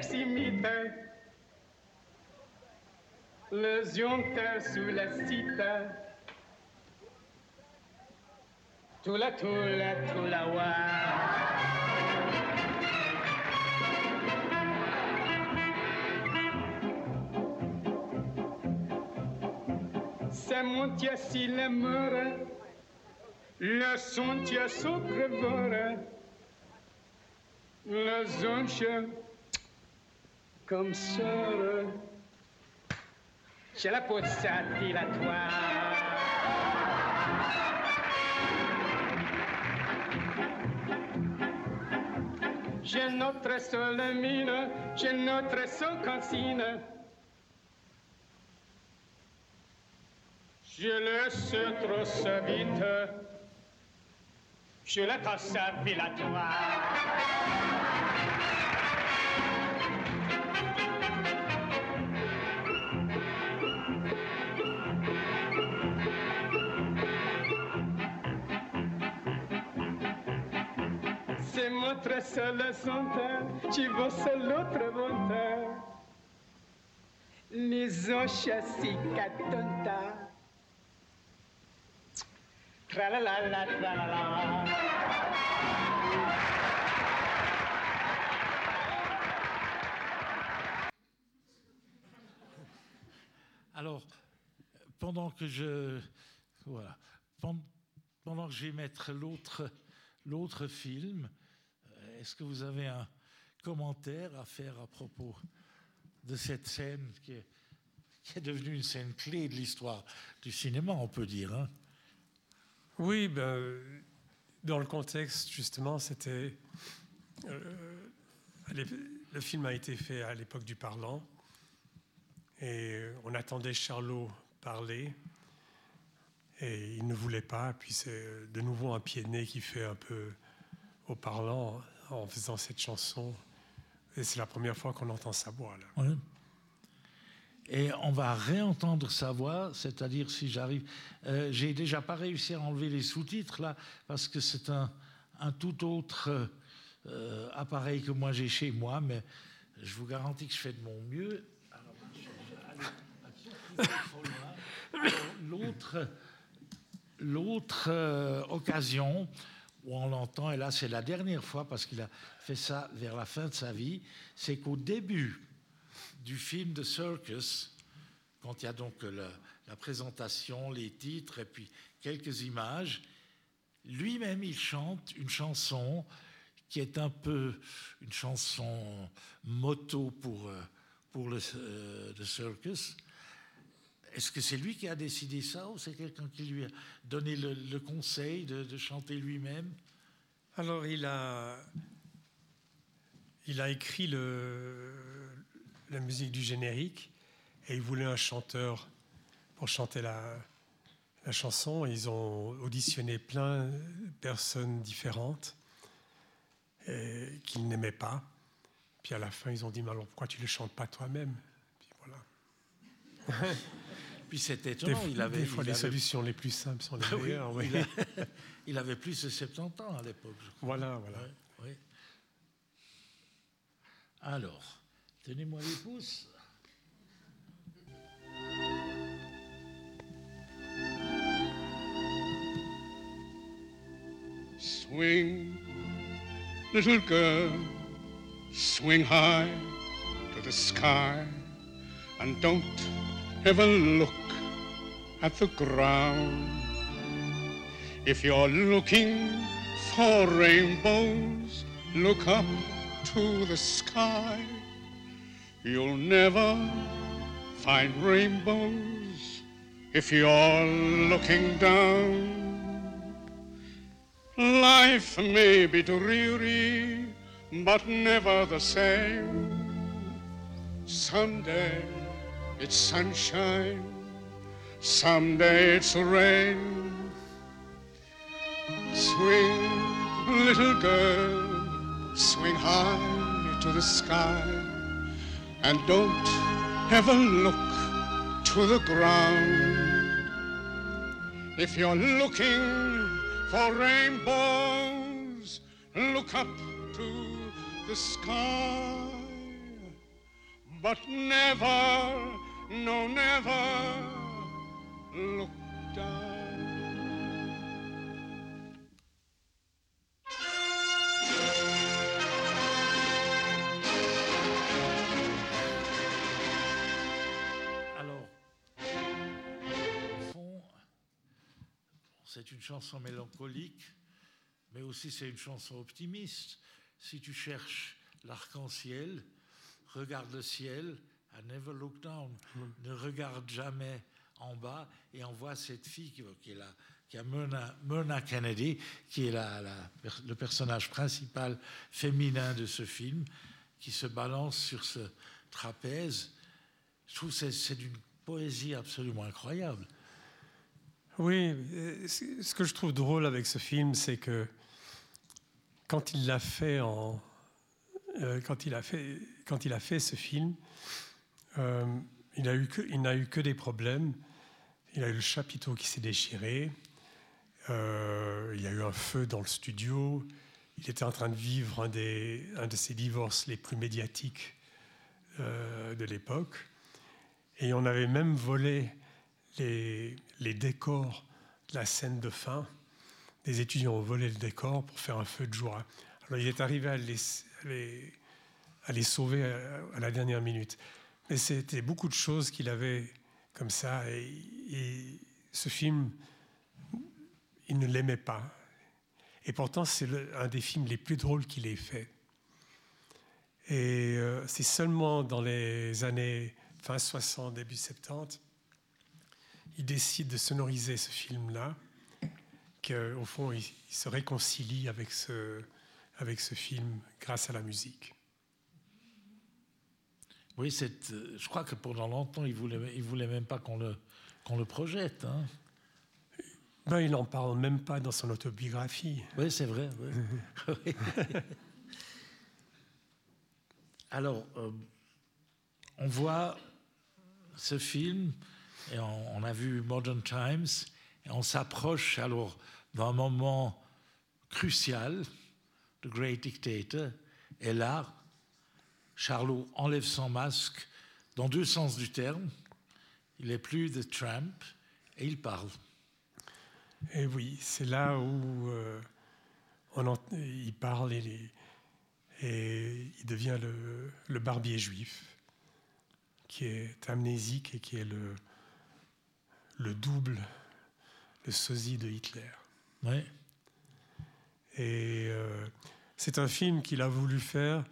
la teximite Le zionte sous la cita Tula tula tula wa. C'est mon tia si l'amour Le son tia sucre la zonche comme ça, j'ai la peau dilatoire. J'ai notre seule mine, j'ai notre seule cantine. Je laisse trop sa vite, je la tasse vilatoire. Notre seule santé, vois c'est l'autre bonté. Les chassis catonta. Tra-la-la-la, tra-la-la. Alors, pendant que je. Voilà. Pen- Pendant que je vais mettre l'autre, l'autre film, est-ce que vous avez un commentaire à faire à propos de cette scène qui est, devenue une scène clé de l'histoire du cinéma, on peut dire hein? Oui, ben, dans le contexte, justement, c'était. euh, le film a été fait à l'époque du parlant. Et on attendait Charlot parler. Et il ne voulait pas. Puis c'est de nouveau un pied de nez qui fait un peu au parlant en faisant cette chanson. Et c'est la première fois qu'on entend sa voix. Ouais. Et on va réentendre sa voix, c'est-à-dire si j'arrive. euh, J'ai déjà pas réussi à enlever les sous-titres là, parce que c'est un, un tout autre euh, appareil que moi j'ai chez moi, mais je vous garantis que je fais de mon mieux. L'autre, l'autre euh, occasion où on l'entend, et là c'est la dernière fois parce qu'il a fait ça vers la fin de sa vie, c'est qu'au début du film de Circus, quand il y a donc la, présentation, les titres et puis quelques images, lui-même il chante une chanson qui est un peu une chanson moto pour, euh, pour euh, Circus. Est-ce que c'est lui qui a décidé ça ou c'est quelqu'un qui lui a donné le, le conseil de, de chanter lui-même? Alors, il a, il a écrit le, la musique du générique et il voulait un chanteur pour chanter la, la chanson. Ils ont auditionné plein de personnes différentes qu'ils n'aimaient pas. Puis à la fin, ils ont dit Mais alors pourquoi tu ne le chantes pas toi-même? Puis voilà. <laughs> Puis Des, étonnant, il avait, des fois, il les avait- solutions les plus simples sont les <laughs> Ah oui, meilleures. oui. il, a- il avait plus de 70 ans à l'époque. je crois. Voilà, voilà. Ouais. Alors, tenez-moi les pouces. Swing, little girl, swing high to the sky, and don't ever look at the ground. If you're looking for rainbows, look up to the sky. You'll never find rainbows if you're looking down. Life may be dreary, but never the same. Someday it's sunshine, someday it's rain. Swing, little girl, swing high to the sky, and don't ever look to the ground. If you're looking for rainbows, look up to the sky. But never, no, never look down. Alors, au fond, c'est une chanson mélancolique, mais aussi c'est une chanson optimiste. Si tu cherches l'arc-en-ciel, regarde le ciel, à Never Look Down, ne regarde jamais en bas, et on voit cette fille qui, est là, qui a Myrna, Myrna Kennedy, qui est la, le personnage principal féminin de ce film, qui se balance sur ce trapèze. Je trouve que c'est- d'une poésie absolument incroyable. Oui, euh, ce que je trouve drôle avec ce film, c'est que quand il l'a fait en, euh, quand il a fait, quand il a fait ce film, euh, il a eu il n'a eu que des problèmes. Il a eu le chapiteau qui s'est déchiré. euh, il y a eu un feu dans le studio. Il était en train de vivre un, des, un de ses divorces les plus médiatiques euh, de l'époque. Et on avait même volé les, les décors de la scène de fin. Des étudiants ont volé le décor pour faire un feu de joie. Alors il est arrivé à les, à les- à les sauver à, à la dernière minute. Mais c'était beaucoup de choses qu'il avait comme ça. Et, ce film, il ne l'aimait pas. Et pourtant, c'est un des films les plus drôles qu'il ait fait. Et euh, c'est seulement dans les années fin 60, début 70, il décide de sonoriser ce film-là, qu'au fond, il, se réconcilie avec ce film grâce à la musique. Oui, euh, je crois que pendant longtemps, il ne voulait, il voulait même pas qu'on le, qu'on le projette. hein. Ben, il n'en parle même pas dans son autobiographie. Oui, c'est vrai. Oui. Alors, euh, on voit ce film, et on, on a vu Modern Times, et on s'approche alors d'un moment crucial, The Great Dictator, et là, Charlot enlève son masque dans deux sens du terme. Il n'est plus de Trump et il parle. Et oui, c'est là où euh, on il parle et, les- et il devient le, le barbier juif, qui est amnésique et qui est le, le double, le sosie de Hitler. Oui. Et euh, c'est un film qu'il a voulu faire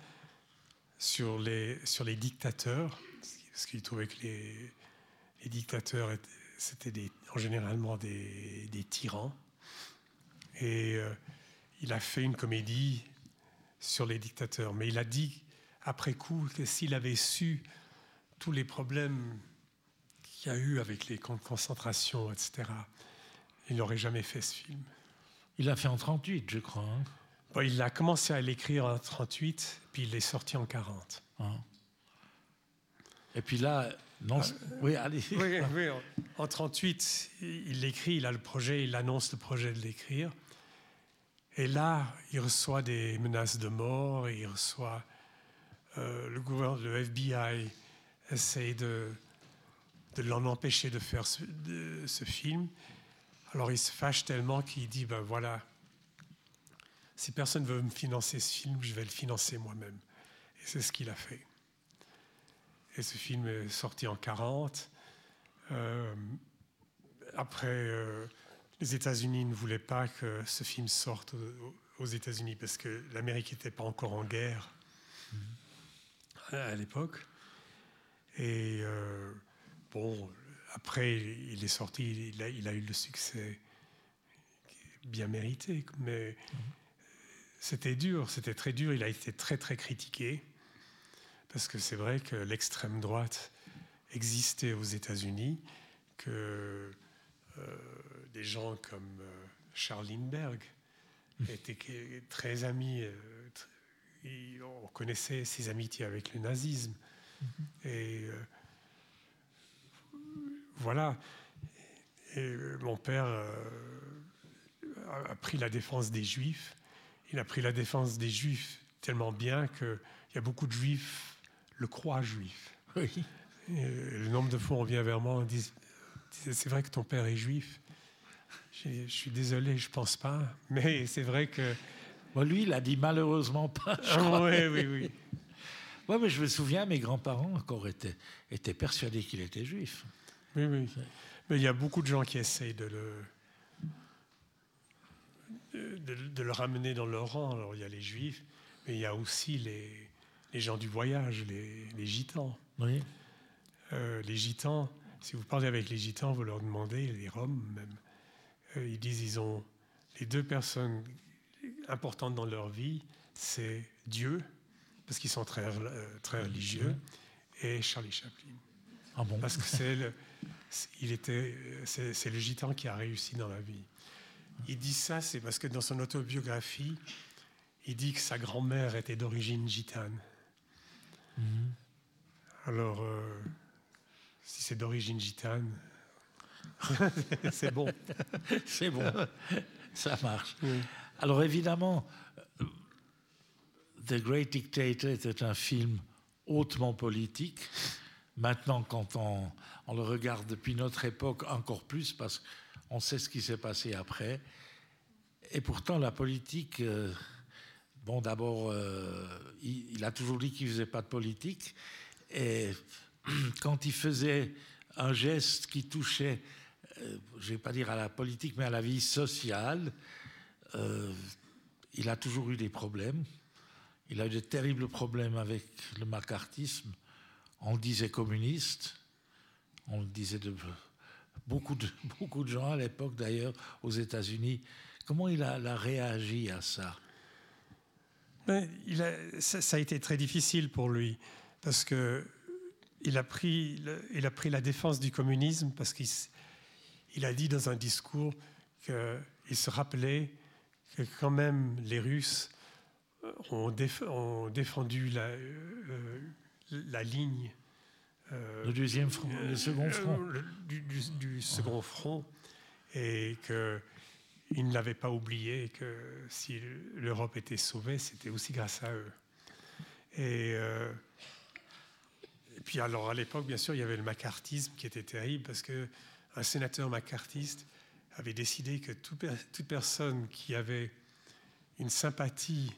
sur les, sur les dictateurs, parce qu'il trouvait que les, dictateurs c'était en généralement des, des tyrans. Et euh, il a fait une comédie sur les dictateurs. Mais il a dit après coup que s'il avait su tous les problèmes qu'il y a eu avec les camps de concentration, etc., il n'aurait jamais fait ce film. Il l'a fait en 38, je crois. hein. Bon, il a commencé à l'écrire en 38, puis il est sorti en 40. Hein. Et puis là, non. c'est- oui, allez. Oui, oui, en, en 38, il l'écrit, il a le projet, il annonce le projet de l'écrire. Et là, il reçoit des menaces de mort, et il reçoit euh, le gouvernement, le FBI essaye de, de l'en empêcher de faire ce, de- ce film. Alors il se fâche tellement qu'il dit, ben voilà, si personne veut me financer ce film, je vais le financer moi-même. Et c'est ce qu'il a fait. Et ce film est sorti en 40. Euh, après, euh, les États-Unis ne voulaient pas que ce film sorte aux, aux États-Unis parce que l'Amérique n'était pas encore en guerre à, à l'époque. Et euh, bon, après, il est sorti, il a, il a eu le succès bien mérité, mais c'était dur, c'était très dur. Il a été très très critiqué parce que c'est vrai que l'extrême droite existait aux États-Unis, que euh, des gens comme euh, Charles Lindbergh étaient que- très amis. euh, on connaissait ses amitiés avec le nazisme. Et voilà. Et euh, mon père a pris la défense des Juifs. Il a pris la défense des Juifs tellement bien qu'il y a beaucoup de Juifs le croient juif. Oui. Et le nombre de fois on vient vers moi, on dit c'est vrai que ton père est juif. Je suis désolé, je pense pas. Mais c'est vrai que. Bon, lui, il a dit malheureusement pas. Ah, oui, oui, oui. <laughs> Ouais, mais je me souviens, mes grands-parents encore étaient, étaient persuadés qu'il était juif. Oui, oui. Mais il y a beaucoup de gens qui essayent de le, de, de le ramener dans leur rang. Alors il y a les juifs, mais il y a aussi les, les gens du voyage, les, les gitans. Oui. euh, les gitans, si vous parlez avec les gitans, vous leur demandez, les roms même, euh, ils disent ils ont les deux personnes importantes dans leur vie, c'est Dieu, parce qu'ils sont très, euh, très religieux, et Charlie Chaplin. Ah bon? Parce que c'est <laughs> le, il était, c'est, c'est le gitan qui a réussi dans la vie. Il dit ça, c'est parce que dans son autobiographie, il dit que sa grand-mère était d'origine gitane. Alors, euh, si c'est d'origine gitane, <laughs> c'est bon. <laughs> C'est bon, ça marche. Oui. Alors évidemment, The Great Dictator était un film hautement politique. Maintenant, quand on, on le regarde depuis notre époque, encore plus, parce qu'on sait ce qui s'est passé après. Et pourtant, la politique, euh, bon, d'abord, euh, il, a toujours dit qu'il faisait pas de politique. Et <clears throat> quand il faisait un geste qui touchait, euh, je vais pas dire à la politique, mais à la vie sociale, euh, il a toujours eu des problèmes. Il a eu de terribles problèmes avec le macartisme. On le disait communiste. On le disait de beaucoup de, <laughs> beaucoup de gens à l'époque, d'ailleurs, aux États-Unis. Comment il a, réagi à a- ça, ça a été très difficile pour lui parce que il a pris, il a pris la défense du communisme parce qu'il a dit dans un discours qu'il se rappelait que quand même les Russes euh, ont, déf- ont défendu la, euh, ligne Le deuxième front, le second front. euh, le- du, du- du second front et qu'il ne l'avait pas oublié que si l'Europe était sauvée, c'était aussi grâce à eux. Et, euh, et puis alors à l'époque, bien sûr, il y avait le macartisme qui était terrible parce que un sénateur macartiste avait décidé que toute personne qui avait une sympathie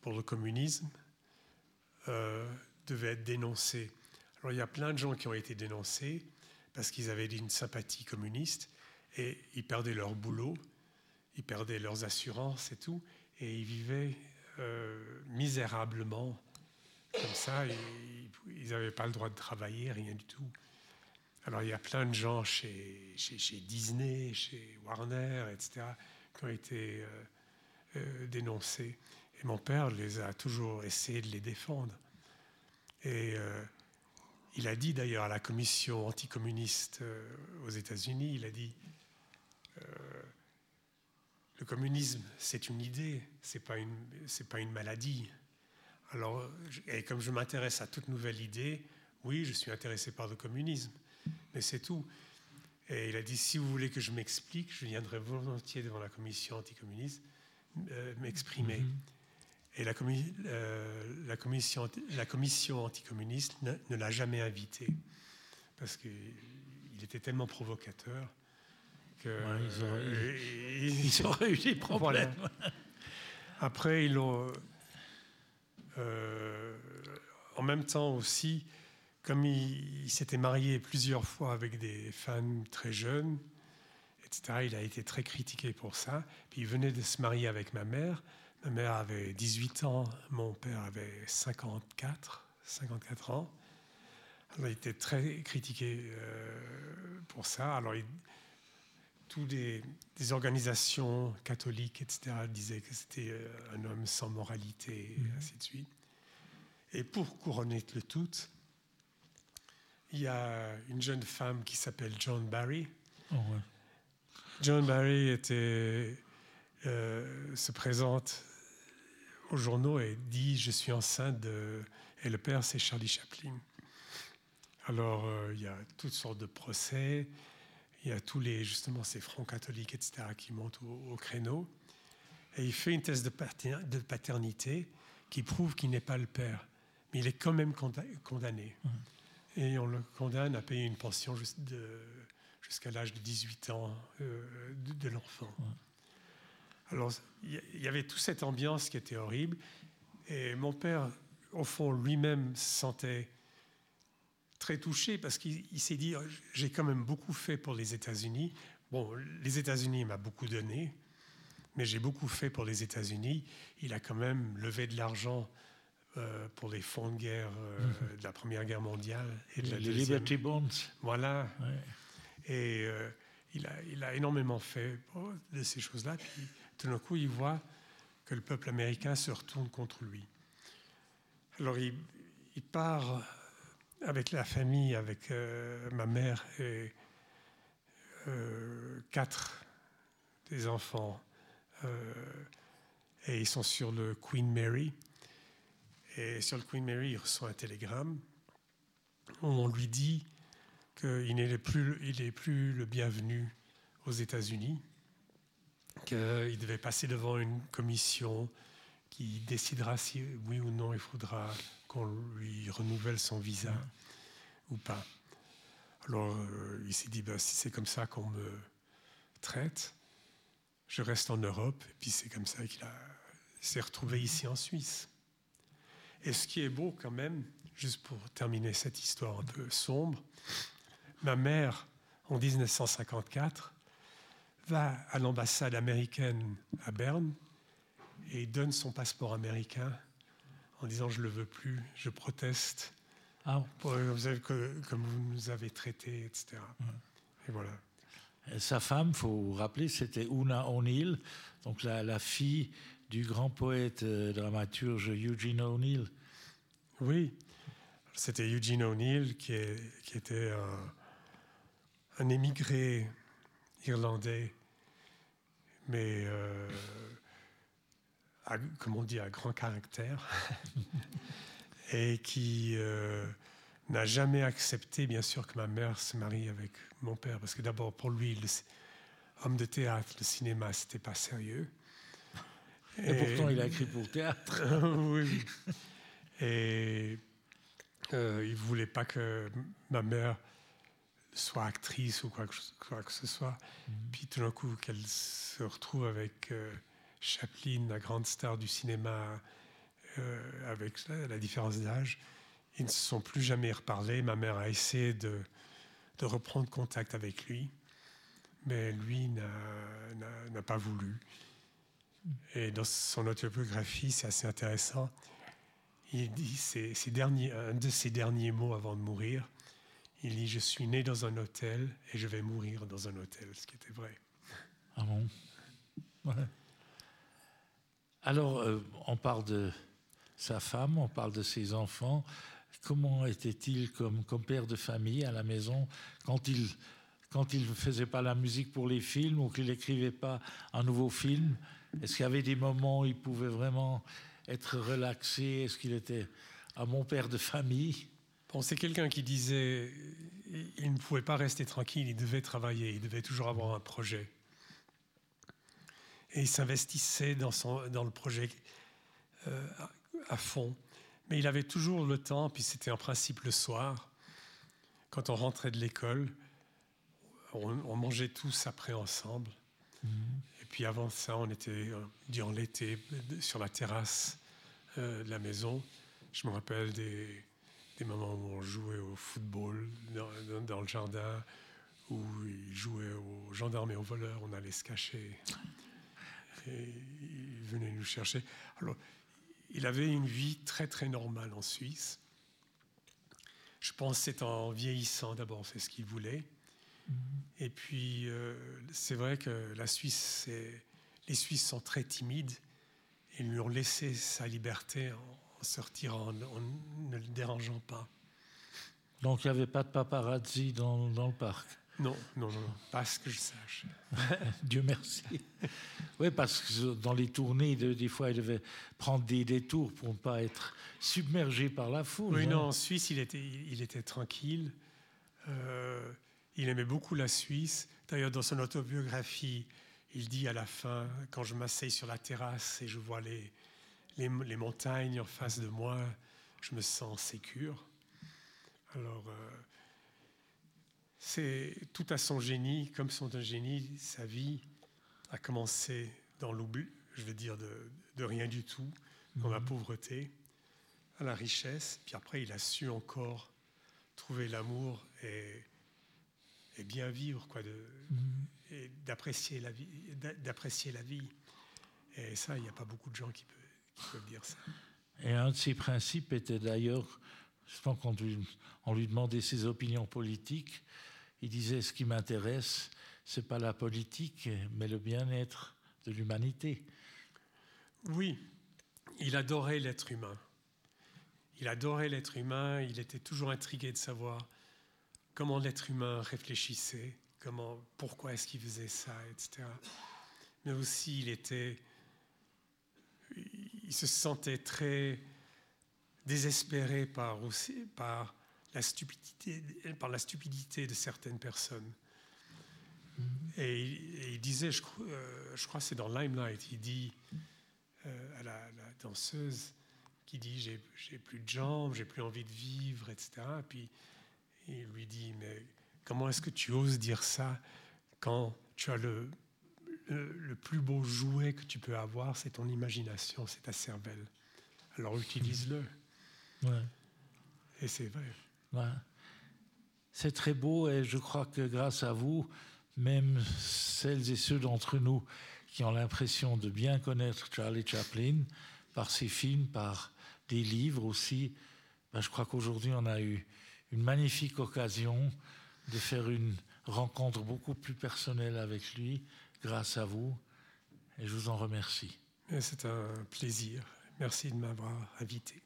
pour le communisme euh, devait être dénoncée. Alors il y a plein de gens qui ont été dénoncés parce qu'ils avaient une sympathie communiste et ils perdaient leur boulot, ils perdaient leurs assurances et tout, et ils vivaient euh, misérablement comme ça. ils n'avaient pas le droit de travailler, rien du tout. Alors il y a plein de gens chez, chez, Disney, chez Warner, etc., qui ont été euh, euh, dénoncés. Et mon père les a toujours essayé de les défendre. Et il a dit d'ailleurs à la commission anticommuniste euh, aux États-Unis, il a dit euh, le communisme, c'est une idée, c'est pas une, c'est pas une maladie. Alors, et comme je m'intéresse à toute nouvelle idée, oui, je suis intéressé par le communisme, mais c'est tout. Et il a dit si vous voulez que je m'explique, je viendrai volontiers devant la commission anticommuniste euh, m'exprimer. Et la, commi- euh, la commission, la commission anticommuniste ne, ne l'a jamais invité parce qu'il était tellement provocateur que Ouais, ils auraient- euh, Ils auraient eu des problèmes. voilà. Après, ils l'ont. euh, en même temps aussi, comme il, il s'était marié plusieurs fois avec des femmes très jeunes, etc., il a été très critiqué pour ça. Puis il venait de se marier avec ma mère. Ma mère avait 18 ans, mon père avait 54, 54 ans. Alors, il était très critiqué euh, pour ça. Alors, il- tous des organisations catholiques, etc., disaient que c'était euh, un homme sans moralité, et ainsi de suite. Et pour couronner le tout, il y a une jeune femme qui s'appelle John Barry. Oh, ouais. John Barry était, euh, se présente aux journaux et dit Je suis enceinte de. Et le père, c'est Charlie Chaplin. Alors, euh, il y a toutes sortes de procès. Il y a tous les, justement, ces fronts catholiques, etc., qui montent au, au créneau. Et il fait une thèse de, pater- de paternité qui prouve qu'il n'est pas le père. Mais il est quand même conda- condamné. Et on le condamne à payer une pension jusqu'à l'âge de 18 ans euh, de, de l'enfant. Alors, il y avait toute cette ambiance qui était horrible. Et mon père, au fond, lui-même se sentait très touché parce qu'il il s'est dit j'ai quand même beaucoup fait pour les États-Unis. Bon, les États-Unis m'a beaucoup donné, mais j'ai beaucoup fait pour les États-Unis. Il a quand même levé de l'argent euh, pour les fonds de guerre euh, de la Première Guerre mondiale et de la Les deuxième. Liberty Bonds. Voilà. Ouais. Et euh, il, a, il a énormément fait de ces choses-là. Puis tout d'un coup, il voit que le peuple américain se retourne contre lui. Alors il, part avec la famille, avec euh, ma mère et euh, quatre des enfants. euh, et ils sont sur le Queen Mary. Et sur le Queen Mary, il reçoit un télégramme où on lui dit qu'il n'est plus, plus le bienvenu aux États-Unis, qu'il devait passer devant une commission qui décidera si oui ou non il faudra qu'on lui renouvelle son visa ou pas. Alors euh, il s'est dit, ben, si c'est comme ça qu'on me traite, je reste en Europe, et puis c'est comme ça qu'il s'est retrouvé ici en Suisse. Et ce qui est beau quand même, juste pour terminer cette histoire un peu sombre, ma mère, en 1954, va à l'ambassade américaine à Berne et donne son passeport américain en disant je ne le veux plus, je proteste Ah, pour, vous comme vous nous avez traités, etc. Et voilà. Et Sa femme, faut rappeler, c'était Una O'Neill, donc la, la fille du grand poète euh, dramaturge Eugene O'Neill. Oui, c'était Eugene O'Neill qui, est- qui était un, un émigré irlandais, mais euh, à- comme on dit, à grand caractère, <laughs> et qui euh, n'a jamais accepté, bien sûr, que ma mère se marie avec mon père, parce que d'abord, pour lui, le homme de théâtre, le cinéma, c'était pas sérieux. Et, pourtant, il a écrit pour théâtre. <laughs> oui. Et euh, il ne voulait pas que ma mère soit actrice ou quoi que, quoi que ce soit. Puis tout d'un coup, qu'elle se retrouve avec euh, Chaplin, la grande star du cinéma, euh, avec la, la différence d'âge. Ils ne se sont plus jamais reparlé. Ma mère a essayé de, de reprendre contact avec lui, mais lui n'a- pas voulu. Et dans son autobiographie, c'est assez intéressant. Il dit ses, ses derniers, un de ses derniers mots avant de mourir. Il dit Je suis né dans un hôtel et je vais mourir dans un hôtel, ce qui était vrai. Ah bon? Alors, euh, on parle de sa femme, on parle de ses enfants. Comment était-il comme, père de famille à la maison quand il quand il ne faisait pas la musique pour les films ou qu'il n'écrivait pas un nouveau film? Est-ce qu'il y avait des moments où il pouvait vraiment être relaxé? Est-ce qu'il était un bon père de famille? Bon, c'est quelqu'un qui disait il- ne pouvait pas rester tranquille, il devait travailler, il devait toujours avoir un projet. Et il s'investissait dans, son, dans le projet euh, à, fond. Mais il avait toujours le temps, puis c'était en principe le soir, quand on rentrait de l'école, on, on mangeait tous après ensemble. Et puis avant ça, on était euh, durant l'été sur la terrasse euh, de la maison. Je me rappelle des, des moments où on jouait au football dans, dans- dans le jardin, où ils jouaient aux gendarmes et aux voleurs, on allait se cacher. Et ils venaient nous chercher. Alors, il avait une vie très très normale en Suisse. Je pense que c'est en vieillissant d'abord, c'est ce qu'il voulait. Et puis, euh, c'est vrai que la Suisse, les Suisses sont très timides. Ils lui ont laissé sa liberté en, retirant, en, en ne le dérangeant pas. Donc il n'y avait pas de paparazzi dans, dans le parc? Non, non, non, pas ce que je sache. <laughs> Dieu merci. Oui, parce que dans les tournées, de- des fois, il devait prendre des détours pour ne pas être submergé par la foule. Oui, hein. non, en Suisse, il était, il était tranquille. Euh, il aimait beaucoup la Suisse. D'ailleurs, dans son autobiographie, il dit à la fin, quand je m'asseye sur la terrasse et je vois les, les, les montagnes en face de moi, je me sens sécure. Alors, euh, c'est tout à son génie, comme son génie, sa vie a commencé dans l'oubli, je vais dire, de, de rien du tout, dans la pauvreté, à la richesse. Puis après, il a su encore trouver l'amour et, et bien vivre, quoi, de, et d'apprécier la vie, d'a- d'apprécier la vie. Et ça, il n'y a pas beaucoup de gens qui peuvent, dire ça. Et un de ses principes était d'ailleurs, quand on lui, on lui demandait ses opinions politiques, il disait ce qui m'intéresse, c'est pas la politique, mais le bien-être de l'humanité. Oui, il adorait l'être humain. Il adorait l'être humain, il était toujours intrigué de savoir comment l'être humain réfléchissait, comment, pourquoi est-ce qu'il faisait ça, etc. Mais aussi, il était, il se sentait très désespéré par, aussi, par, la stupidité, par la stupidité de certaines personnes. Et, il, disait, je, euh, je crois que c'est dans Limelight, il dit euh, à la, la, danseuse qui dit j'ai plus de jambes, j'ai plus envie de vivre, etc. Et puis il lui dit mais comment est-ce que tu oses dire ça quand tu as le, le, le plus beau jouet que tu peux avoir, c'est ton imagination, c'est ta cervelle. Alors utilise-le. Ouais. Et c'est vrai. Ouais. C'est très beau et je crois que grâce à vous, même celles et ceux d'entre nous qui ont l'impression de bien connaître Charlie Chaplin par ses films, par des livres aussi, ben je crois qu'aujourd'hui on a eu une magnifique occasion de faire une rencontre beaucoup plus personnelle avec lui grâce à vous et je vous en remercie. C'est un plaisir. Merci de m'avoir invité.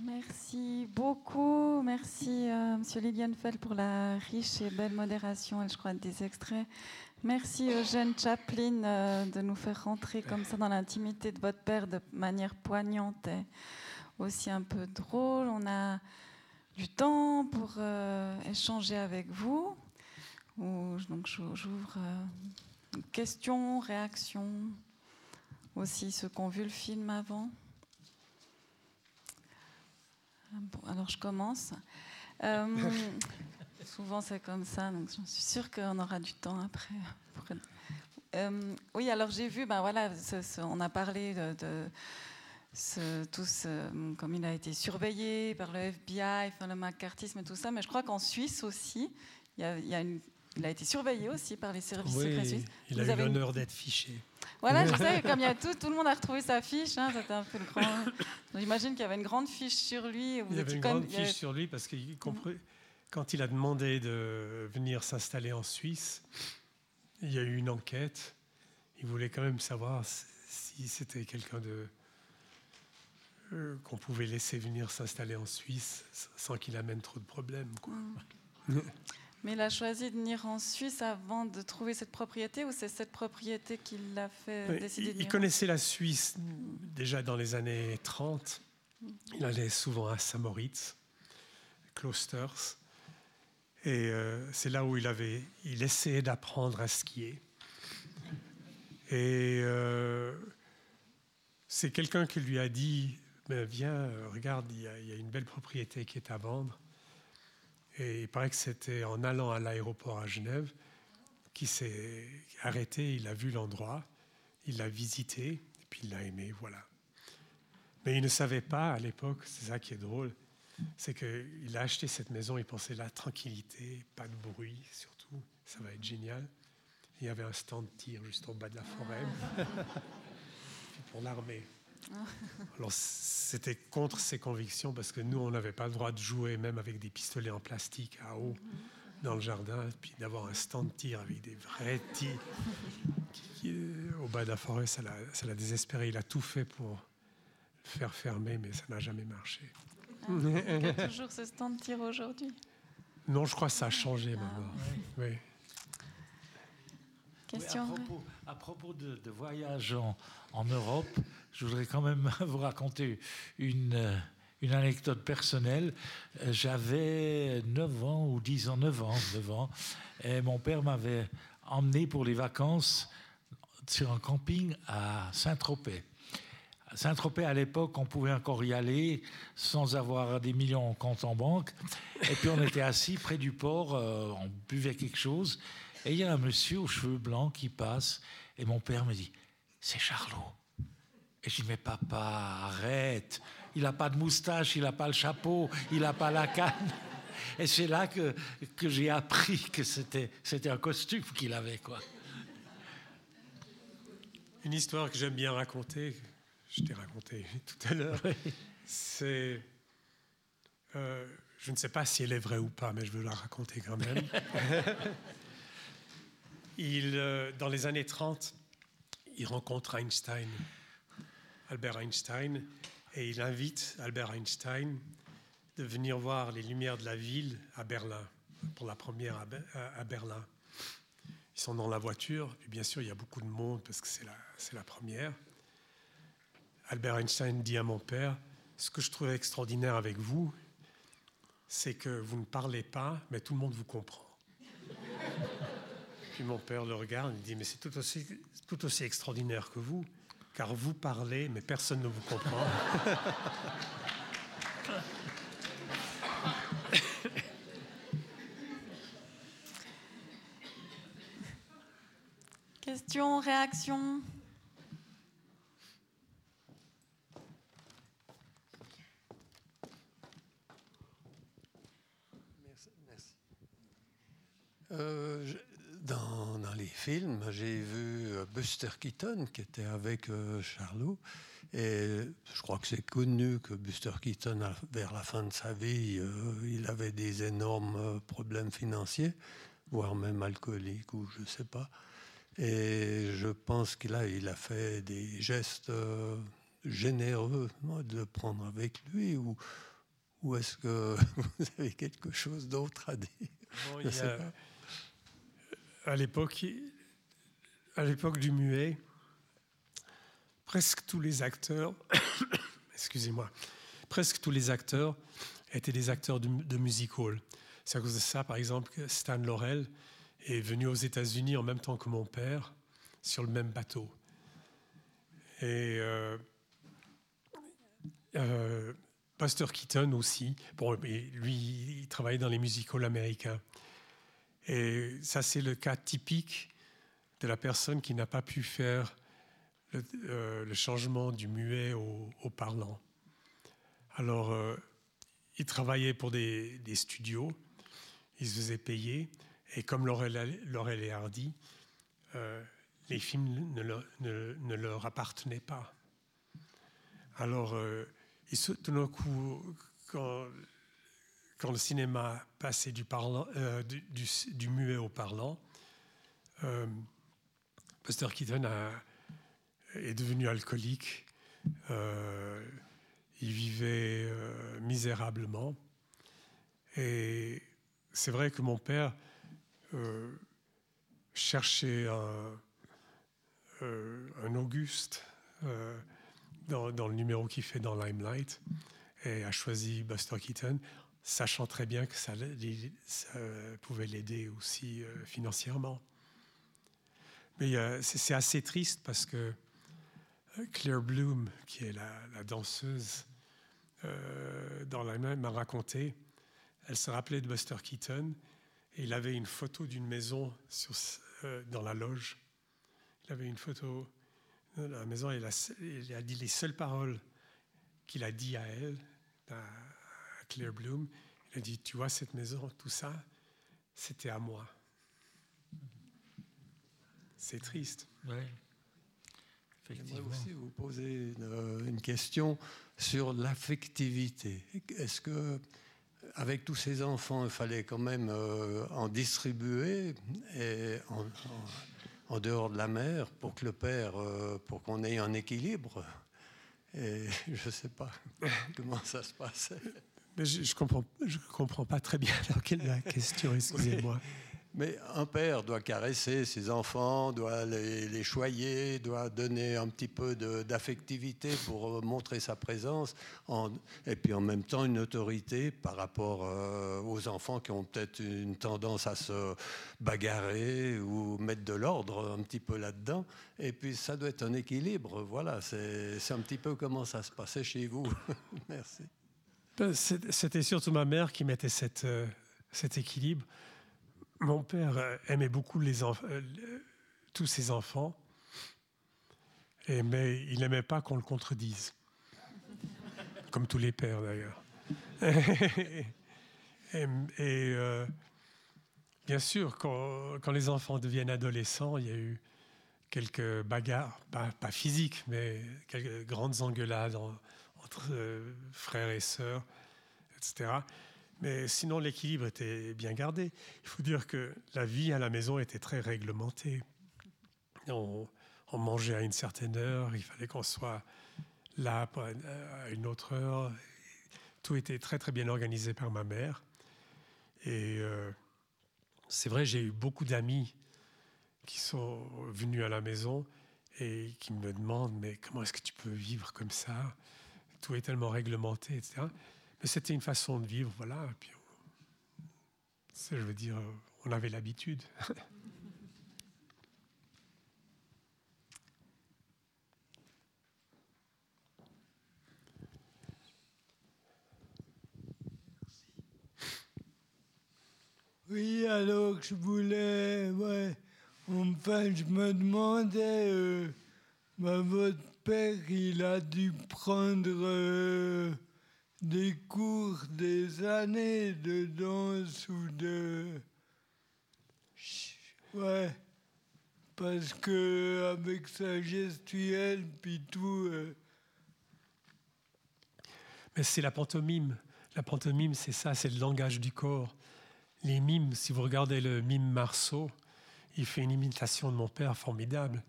Merci beaucoup. Merci, euh, Monsieur Lilienfeld, pour la riche et belle modération, et je crois, des extraits. Merci, Eugène Chaplin, euh, de nous faire rentrer comme ça dans l'intimité de votre père de manière poignante et aussi un peu drôle. On a du temps pour euh, échanger avec vous. Donc, j'ouvre euh, questions, réactions, aussi ceux qui ont vu le film avant. Bon, alors je commence. Euh, <laughs> souvent c'est comme ça, donc je suis sûre qu'on aura du temps après. Pour... <laughs> Euh, oui, alors j'ai vu, ben voilà, ce, ce, on a parlé de, de ce, tout ce, comme il a été surveillé par le FBI, enfin, le macartisme et tout ça, mais je crois qu'en Suisse aussi, il, y a, il, y a une, il, a été surveillé aussi par les services oui, secrets suisses. Il a Vous eu l'honneur une... d'être fiché. Voilà, je <laughs> sais, comme il y a tout, tout le monde a retrouvé sa fiche, hein, c'était un peu le grand. J'imagine qu'il y avait une grande fiche sur lui. Il y avait une grande fiche avait... sur lui parce qu'il compris... quand il a demandé de venir s'installer en Suisse, il y a eu une enquête. Il voulait quand même savoir si c'était quelqu'un de euh, qu'on pouvait laisser venir s'installer en Suisse sans qu'il amène trop de problèmes. Quoi. Mmh. Mais il a choisi de venir en Suisse avant de trouver cette propriété ou c'est cette propriété qui l'a fait Oui, décider il, de il venir connaissait la Suisse déjà dans les années 30. Il allait souvent à Saint-Moritz, Klosters. Et euh, c'est là où il, avait, il essayait d'apprendre à skier. Et euh, c'est quelqu'un qui lui a dit Mais Viens, regarde, il y, a, il y, a, une belle propriété qui est à vendre. Et il paraît que c'était en allant à l'aéroport à Genève qu'il s'est arrêté, il a vu l'endroit, il l'a visité, et puis il l'a aimé, voilà. Mais il ne savait pas à l'époque, c'est ça qui est drôle, c'est qu'il a acheté cette maison, il pensait la tranquillité, pas de bruit surtout, ça va être génial. Il y avait un stand de tir juste au bas de la forêt <laughs> pour l'armée. Alors c'était contre ses convictions parce que nous, on n'avait pas le droit de jouer même avec des pistolets en plastique à eau dans le jardin, et puis d'avoir un stand de tir avec des vrais tirs qui, au bas de la forêt, ça l'a désespéré. Il a tout fait pour le faire fermer, mais ça n'a jamais marché. Ah, il y a toujours ce stand de tir aujourd'hui Non, je crois que ça a changé ah, maintenant. Oui. oui. Question oui, à propos, à propos de, de voyage en, en, Europe, je voudrais quand même <laughs> vous raconter une, une anecdote personnelle. J'avais 9 ans ou 10 ans, 9 ans, 9 ans, et mon père m'avait emmené pour les vacances sur un camping à Saint-Tropez. Saint-Tropez, à l'époque, on pouvait encore y aller sans avoir des millions en compte en banque. Et puis on était assis près du port, euh, on buvait quelque chose. Et il y a un monsieur aux cheveux blancs qui passe, et mon père me dit C'est Charlot. Et je dis, mais papa, arrête. Il n'a pas de moustache, il n'a pas le chapeau, il n'a pas la canne. Et c'est là que, que j'ai appris que c'était, c'était un costume qu'il avait, quoi. Une histoire que j'aime bien raconter, je t'ai raconté tout à l'heure, c'est. euh, je ne sais pas si elle est vraie ou pas, mais je veux la raconter quand même. <laughs> euh, dans les années 30, il rencontre Einstein, Albert Einstein, et il invite Albert Einstein de venir voir les lumières de la ville à Berlin, pour la première à, Be- à- à Berlin. Ils sont dans la voiture, et bien sûr, il y a beaucoup de monde parce que c'est la, première. Albert Einstein dit à mon père, ce que je trouve extraordinaire avec vous, c'est que vous ne parlez pas, mais tout le monde vous comprend. Mon père le regarde, il dit, mais c'est tout aussi, tout aussi extraordinaire que vous, car vous parlez, mais personne ne vous comprend. Questions, réactions Euh, je- dans, dans les films, j'ai vu euh, Buster Keaton qui était avec euh, Charlot. Et je crois que c'est connu que Buster Keaton, vers la fin de sa vie, euh, il avait des énormes problèmes financiers, voire même alcooliques ou je ne sais pas. Et je pense qu'il a, il a fait des gestes généreux de le prendre avec lui. Ou, ou est-ce que <laughs> vous avez quelque chose d'autre à dire? Bon, Je il y sais a- pas. à l'époque, à l'époque du muet, presque tous les acteurs, <coughs> excusez-moi, presque tous les acteurs étaient des acteurs de, de music hall. C'est à cause de ça, par exemple, que Stan Laurel est venu aux États-Unis en même temps que mon père sur le même bateau. Et euh, euh, Buster Keaton aussi. Bon, lui, il travaillait dans les music halls américains. Et ça, c'est le cas typique de la personne qui n'a pas pu faire le, euh, changement du muet au, parlant. Alors, euh, il travaillait pour des, studios, il se faisait payer, et comme Laurel, et Hardy, euh, les films ne leur, appartenaient pas. Alors, euh, tout d'un coup, quand, le cinéma passait du, muet au parlant, Buster Keaton est devenu alcoolique. Euh, il vivait euh, misérablement. Et c'est vrai que mon père euh, cherchait un, Auguste dans, le numéro qu'il fait dans Limelight et a choisi Buster Keaton, sachant très bien que ça, pouvait l'aider aussi financièrement. Mais euh, c'est assez triste parce que euh, Claire Bloom, qui est la, la danseuse euh, dans Limelight, m'a raconté, elle se rappelait de Buster Keaton et il avait une photo d'une maison dans la loge. Il avait une photo de la maison et il a, il a dit les seules paroles qu'il a dit à elle, à Claire Bloom. Il a dit, tu vois, cette maison, tout ça, c'était à moi. C'est triste. Oui. J'aimerais aussi vous poser une, une question sur l'affectivité. Est-ce que, avec tous ces enfants, il fallait quand même euh, en distribuer et en, en- en dehors de la mère pour que le père, euh, pour qu'on ait un équilibre? Et <laughs> je ne sais pas <laughs> comment ça se passait. Mais je ne comprends, je comprends pas très bien <laughs> la question, excusez-moi. Mais un père doit caresser ses enfants, doit les, choyer, doit donner un petit peu d'affectivité pour euh, montrer sa présence, en- et puis en même temps une autorité par rapport euh, aux enfants qui ont peut-être une tendance à se bagarrer ou mettre de l'ordre un petit peu là-dedans. Et puis ça doit être un équilibre. Voilà, c'est un petit peu comment ça se passait chez vous. <laughs> Merci. C'est- C'était surtout ma mère qui mettait euh, cet équilibre. Mon père euh, aimait beaucoup euh, tous ses enfants. Mais il n'aimait pas qu'on le contredise. Comme tous les pères d'ailleurs. <laughs> et, euh, bien sûr, quand, les enfants deviennent adolescents, il y a eu quelques bagarres, pas, physiques, mais quelques grandes engueulades entre frères et sœurs, etc. Mais sinon, l'équilibre était bien gardé. Il faut dire que la vie à la maison était très réglementée. On, mangeait à une certaine heure, il fallait qu'on soit là à une autre heure. Tout était très très bien organisé par ma mère. Et euh, c'est vrai, j'ai eu beaucoup d'amis qui sont venus à la maison et qui me demandent mais comment est-ce que tu peux vivre comme ça? Tout est tellement réglementé, etc. Mais c'était une façon de vivre, voilà. Et puis, je veux dire, on avait l'habitude. <laughs> Oui, alors je voulais, ouais, enfin je me demandais, euh, bah, votre père, il a dû prendre euh, des cours, des années de danse ou de... Ouais, parce que avec sa gestuelle, puis tout... Euh, Mais c'est la pantomime. La pantomime, c'est ça, c'est le langage du corps. Les mimes, si vous regardez le mime Marceau, il fait une imitation de mon père formidable.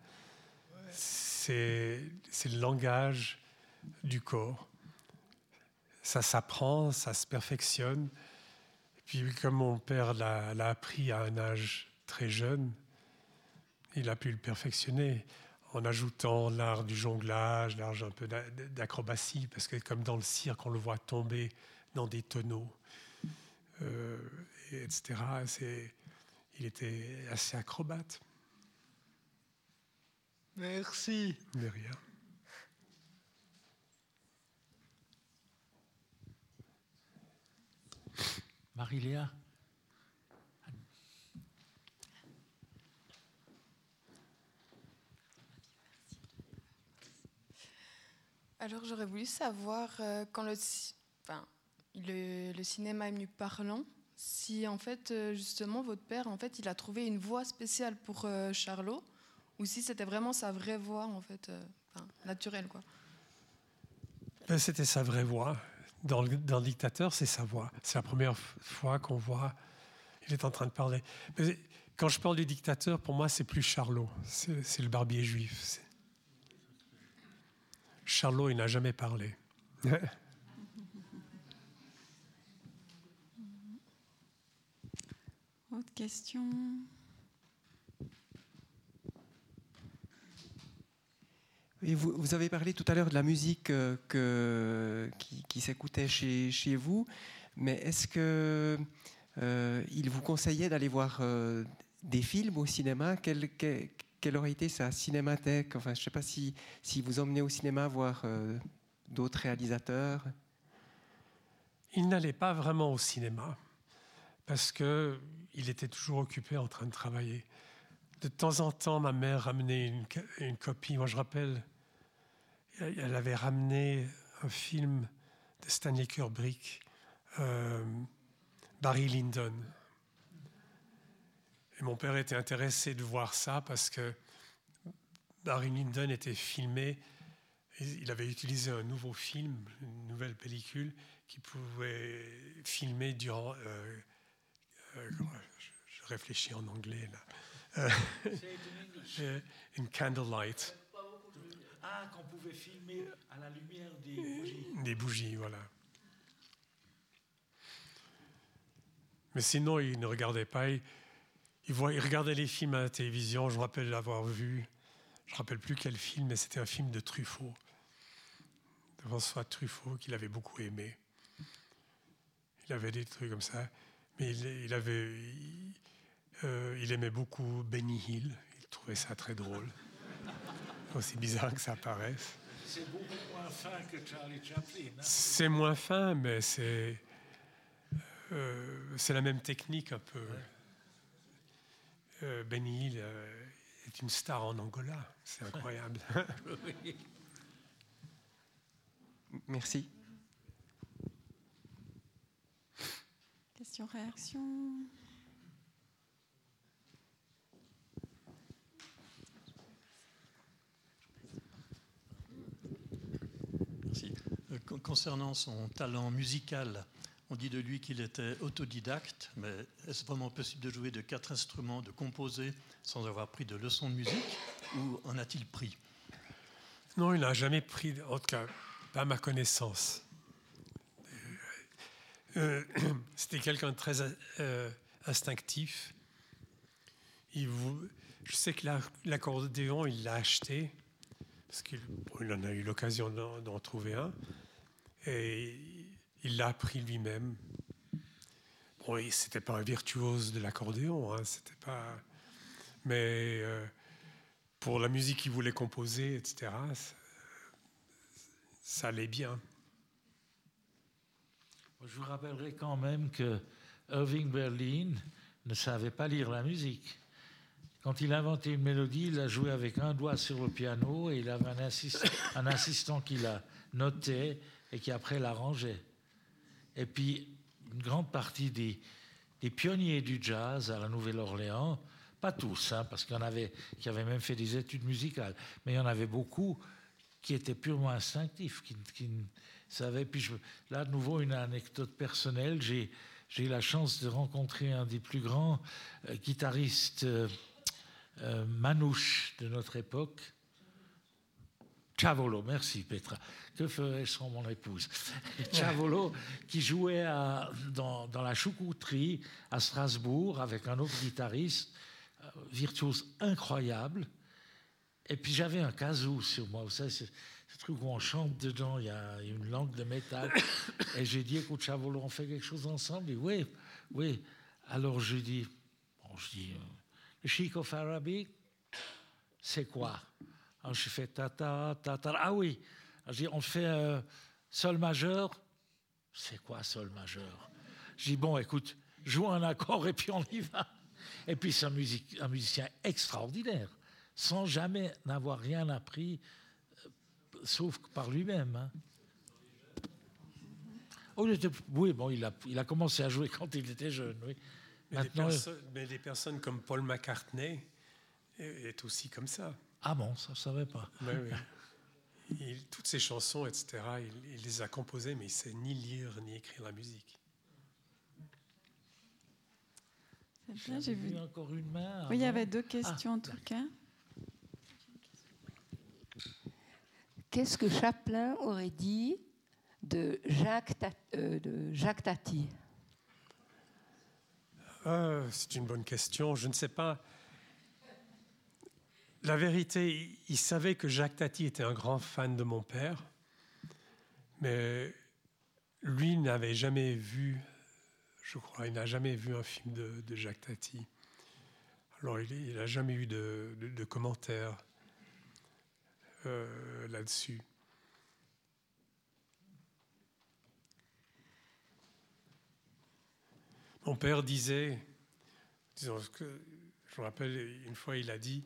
C'est le langage du corps ça s'apprend, ça se perfectionne. Et puis comme mon père l'a appris à un âge très jeune, il a pu le perfectionner en ajoutant l'art du jonglage, l'art un peu d'acrobatie, parce que comme dans le cirque, on le voit tomber dans des tonneaux, euh, etc. Il était assez acrobate. Merci. De rien. Marie-Léa Alors j'aurais voulu savoir euh, quand le, enfin, le, cinéma est mieux parlant, si en fait euh, justement votre père en fait il a trouvé une voix spéciale pour euh, Charlot ou si c'était vraiment sa vraie voix en fait naturelle quoi. Ben, c'était sa vraie voix dans le, dictateur, c'est sa voix. C'est la première fois qu'on voit, il est en train de parler. Mais quand je parle du dictateur, pour moi, c'est plus Charlot, c'est le barbier juif. Charlot, il n'a jamais parlé. <laughs> Autre question? Vous, avez parlé tout à l'heure de la musique euh, qui, s'écautait chez, vous, mais est-ce que euh, vous conseillait d'aller voir euh, des films au cinéma? Quelle, aurait été sa cinémathèque? Enfin, je ne sais pas si, vous emmenez au cinéma voir d'autres réalisateurs. Il n'allait pas vraiment au cinéma parce que il était toujours occupé en train de travailler. De temps en temps, ma mère ramenait une copie. Moi, je rappelle, elle avait ramené un film de Stanley Kubrick, euh, Barry Lyndon. Et mon père était intéressé de voir ça parce que Barry Lyndon était filmé. Il avait utilisé un nouveau film, une nouvelle pellicule qui pouvait filmer durant. Euh, euh, je, réfléchis en anglais là. in candlelight. Ah, qu'on pouvait filmer à la lumière des bougies. Des bougies, voilà. Mais sinon, il ne regardait pas. Il, il, regardait les films à la télévision. Je me rappelle l'avoir vu. Je ne me rappelle plus quel film, mais c'était un film de Truffaut. De François Truffaut, qu'il avait beaucoup aimé. Il avait des trucs comme ça. Mais il, avait, euh, il aimait beaucoup Benny Hill. Il trouvait ça très drôle aussi bizarre que ça paraisse. C'est beaucoup moins fin que Charlie Chaplin. Hein. c'est moins fin, mais c'est euh, c'est la même technique un peu. Euh, Benny Hill euh, est une star en Angola. C'est incroyable. <laughs> Merci. Question, réaction concernant son talent musical, on dit de lui qu'il était autodidacte, mais est-ce vraiment possible de jouer de quatre instruments, de composer sans avoir pris de leçons de musique, ou en a-t-il pris? Non, il n'a jamais pris, en tout cas, pas ma connaissance. Euh, <clears throat> C'était quelqu'un de très euh, instinctif. Je sais que l'accordéon, il l'a acheté, parce qu'il en a eu l'occasion d'en trouver un. Et il l'a appris lui-même. Bon, c'était pas un virtuose de l'accordéon, hein, c'était pas. Mais euh, pour la musique qu'il voulait composer, etc., ça, allait bien. Je vous rappellerai quand même que Irving Berlin ne savait pas lire la musique. Quand il inventait une mélodie, il la jouait avec un doigt sur le piano et il avait un assistant, un assistant qui la notait et qui après l'arrangeait. Et puis, une grande partie des, pionniers du jazz à la Nouvelle-Orléans, pas tous, hein, parce qu'il y en avait qui avaient même fait des études musicales, mais il y en avait beaucoup qui étaient purement instinctifs, qui, qui savaient. Puis là, de nouveau, une anecdote personnelle. J'ai eu la chance de rencontrer un des plus grands euh, guitaristes euh, euh, manouches de notre époque. Chavolo, merci Petra. Que ferais-je sans mon épouse? <laughs> Chavolo, qui jouait à, dans, dans, la choucouterie à Strasbourg avec un autre guitariste, euh, virtuose incroyable. Et puis j'avais un kazoo sur moi, vous savez, ce, ce truc où on chante dedans, il y a une langue de métal. <coughs> Et j'ai dit, écoute Chavolo, on fait quelque chose ensemble? Il dit, oui, oui. Alors je dis, bon, je dis, euh, le chic of Arabic, c'est quoi? Alors je fais ta ta ta ta. Ah oui. On fait euh, sol majeur. C'est quoi sol majeur? Je dis bon, écoute, joue un accord et puis on y va. Et puis c'est un, music, un musicien extraordinaire, sans jamais n'avoir rien appris, euh, sauf par lui-même. Hein. Oh, il était, oui, bon, il a, il a commencé à jouer <laughs> quand il était jeune, oui. Mais, Maintenant, des, perso mais des personnes comme Paul McCartney est aussi comme ça. Ah bon, ça ne savais pas. Oui, oui. Il, toutes ses chansons, etc., il, il, les a composées, mais il ne sait ni lire ni écrire la musique. Bien, j'ai vu encore une main. Oui, il y avait deux questions ah, en tout cas. Qu'est-ce que Chaplin aurait dit de Jacques, euh, de Jacques Tati? Euh, C'est une bonne question. Je ne sais pas. La vérité, il savait que Jacques Tati était un grand fan de mon père, mais lui n'avait jamais vu, je crois, il n'a jamais vu un film de, Jacques Tati. Alors il n'a jamais eu de commentaires euh, là-dessus. Mon père disait, disons que je me rappelle une fois, il a dit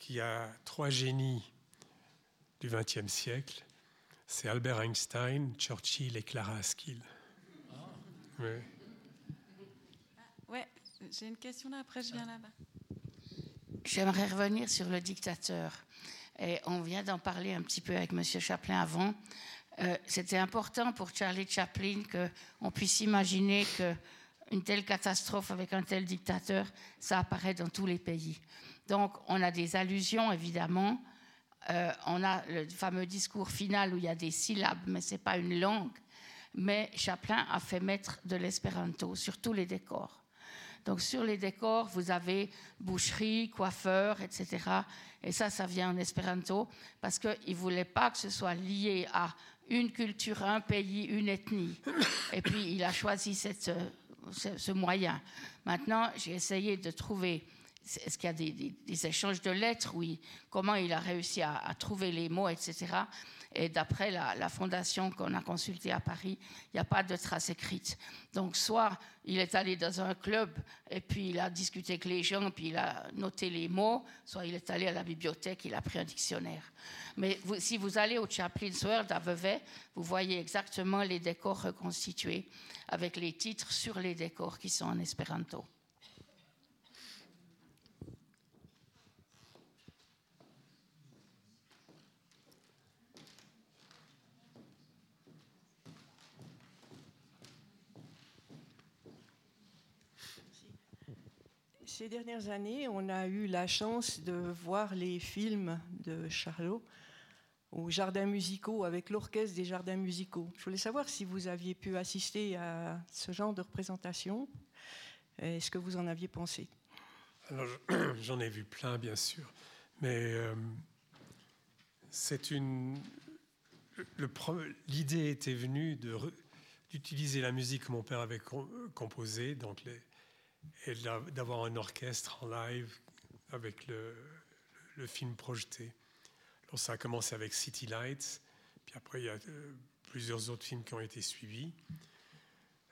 qu'il y a trois génies du XXe siècle. C'est Albert Einstein, Churchill et Clara Askill. Ah. Oui. ouais, j'ai une question là, après je viens là-bas. J'aimerais revenir sur le dictateur. Et on vient d'en parler un petit peu avec M. Chaplin avant. Euh, C'était important pour Charlie Chaplin qu'on puisse imaginer qu'une telle catastrophe avec un tel dictateur, ça apparaît dans tous les pays. Donc, on a des allusions, évidemment. Euh, on a le fameux discours final où il y a des syllabes, mais ce n'est pas une langue. Mais Chaplin a fait mettre de l'espéranto sur tous les décors. Donc, sur les décors, vous avez boucherie, coiffeur, etc. Et ça, ça vient en espéranto parce qu'il ne voulait pas que ce soit lié à une culture, un pays, une ethnie. Et puis, il a choisi cette, ce, moyen. Maintenant, j'ai essayé de trouver est-ce qu'il y a des, échanges de lettres, oui, comment il a réussi à, trouver les mots, etc. Et d'après la, fondation qu'on a consultée à Paris, il n'y a pas de traces écrites. Donc, soit il est allé dans un club et puis il a discuté avec les gens, puis il a noté les mots, soit il est allé à la bibliothèque, il a pris un dictionnaire. Mais si vous allez au Chaplin's World à Vevey, vous voyez exactement les décors reconstitués avec les titres sur les décors qui sont en espéranto. Ces dernières années, on a eu la chance de voir les films de Charlot aux jardins musicaux avec l'orchestre des jardins musicaux. Je voulais savoir si vous aviez pu assister à ce genre de représentation et ce que vous en aviez pensé. Alors, <clears throat> j'en ai vu plein, bien sûr, mais euh, c'est une. L'idée était venue d'utiliser la musique que mon père avait composée, donc les, et d'avoir un orchestre en live avec le, film projeté. Alors ça a commencé avec City Lights, puis après il y a euh, plusieurs autres films qui ont été suivis.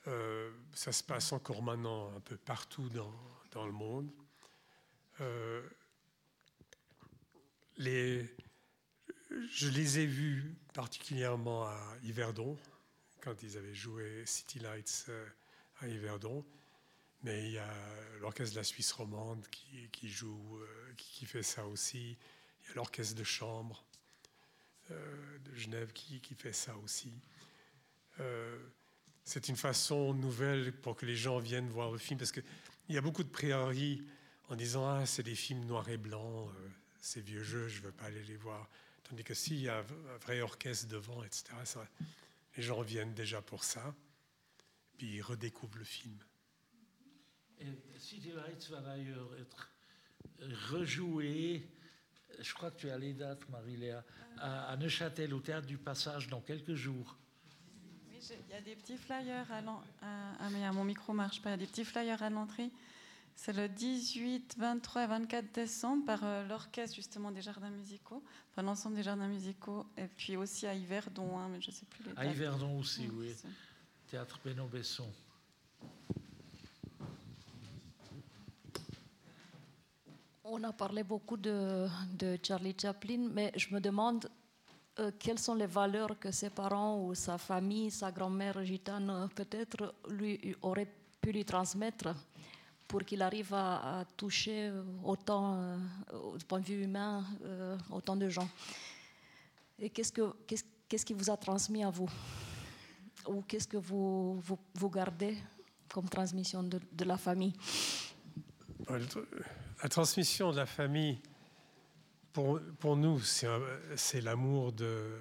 Euh, ça se passe encore maintenant un peu partout dans, dans le monde. Euh, je les ai vus particulièrement à Yverdon, quand ils avaient joué City Lights à Yverdon. Mais il y a l'orchestre de la Suisse romande qui, joue, euh, qui, fait ça aussi. Il y a l'orchestre de chambre euh, de Genève qui, fait ça aussi. Euh, c'est une façon nouvelle pour que les gens viennent voir le film, parce qu'il y a beaucoup de priori en disant Ah, c'est des films noirs et blancs, c'est vieux jeux, je ne veux pas aller les voir. Tandis que s'il y a un vrai orchestre devant, etc., les gens viennent déjà pour ça, puis ils redécouvrent le film. City Lights va d'ailleurs être rejoué, je crois que tu as les dates, Marie-Léa, à, Neuchâtel, au Théâtre du Passage, dans quelques jours. Oui, il y a des petits flyers à l'entrée. Ah, mais mon micro marche pas. Il y a des petits flyers à l'entrée. C'est le 18, 23 et 24 décembre par euh, l'orchestre justement des jardins musicaux, enfin l'ensemble des jardins musicaux, et puis aussi à Yverdon, hein, mais je ne sais plus les dates. À Yverdon aussi, oui. Théâtre Benoît Besson. On a parlé beaucoup de, Charlie Chaplin, mais je me demande euh, quelles sont les valeurs que ses parents ou sa famille, sa grand-mère gitane, peut-être lui auraient pu lui transmettre pour qu'il arrive à, toucher autant, euh, du point de vue humain, euh, autant de gens. Et qu'est-ce, que, qui vous a transmis à vous? Ou qu'est-ce que vous, gardez comme transmission de la famille? La transmission de la famille, pour, pour nous, c'est l'amour de,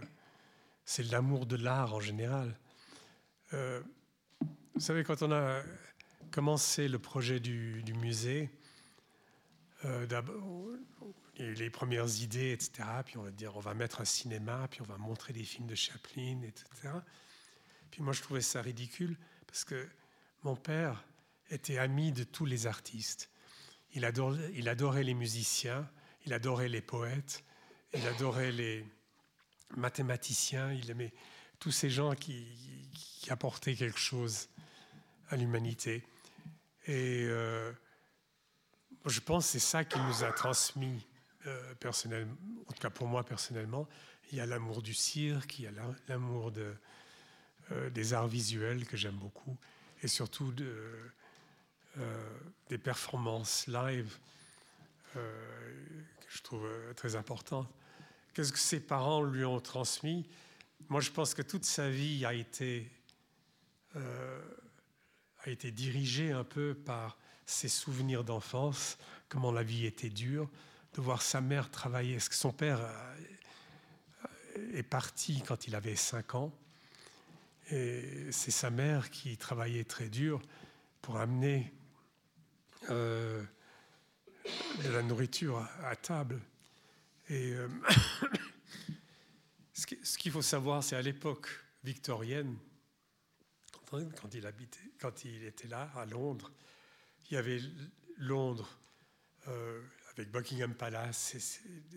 c'est l'amour de l'art en général. Euh, vous savez, quand on a commencé le projet du, du musée, euh, les premières idées, etc. Puis on va dire, on va mettre un cinéma, puis on va montrer des films de Chaplin, etc. Puis moi, je trouvais ça ridicule parce que mon père était ami de tous les artistes. Il adorait, les musiciens, il adorait les poètes, il adorait les mathématiciens, il aimait tous ces gens qui, apportaient quelque chose à l'humanité. Et euh, je pense que c'est ça qui nous a transmis euh, personnellement, en tout cas pour moi personnellement. Il y a l'amour du cirque, il y a l'amour euh, des arts visuels que j'aime beaucoup, et surtout de, des performances live euh, que je trouve euh, très importantes. Qu'est-ce que ses parents lui ont transmis? Moi, je pense que toute sa vie a été, a été dirigée un peu par ses souvenirs d'enfance, comment la vie était dure, de voir sa mère travailler. Est-ce que son père est parti quand il avait 5 ans? Et c'est sa mère qui travaillait très dur pour amener euh, de la nourriture à, table. Et euh, <coughs> ce qu'il faut savoir, c'est à l'époque victorienne, quand il, habitait, quand il était là, à Londres, il y avait Londres euh, avec Buckingham Palace,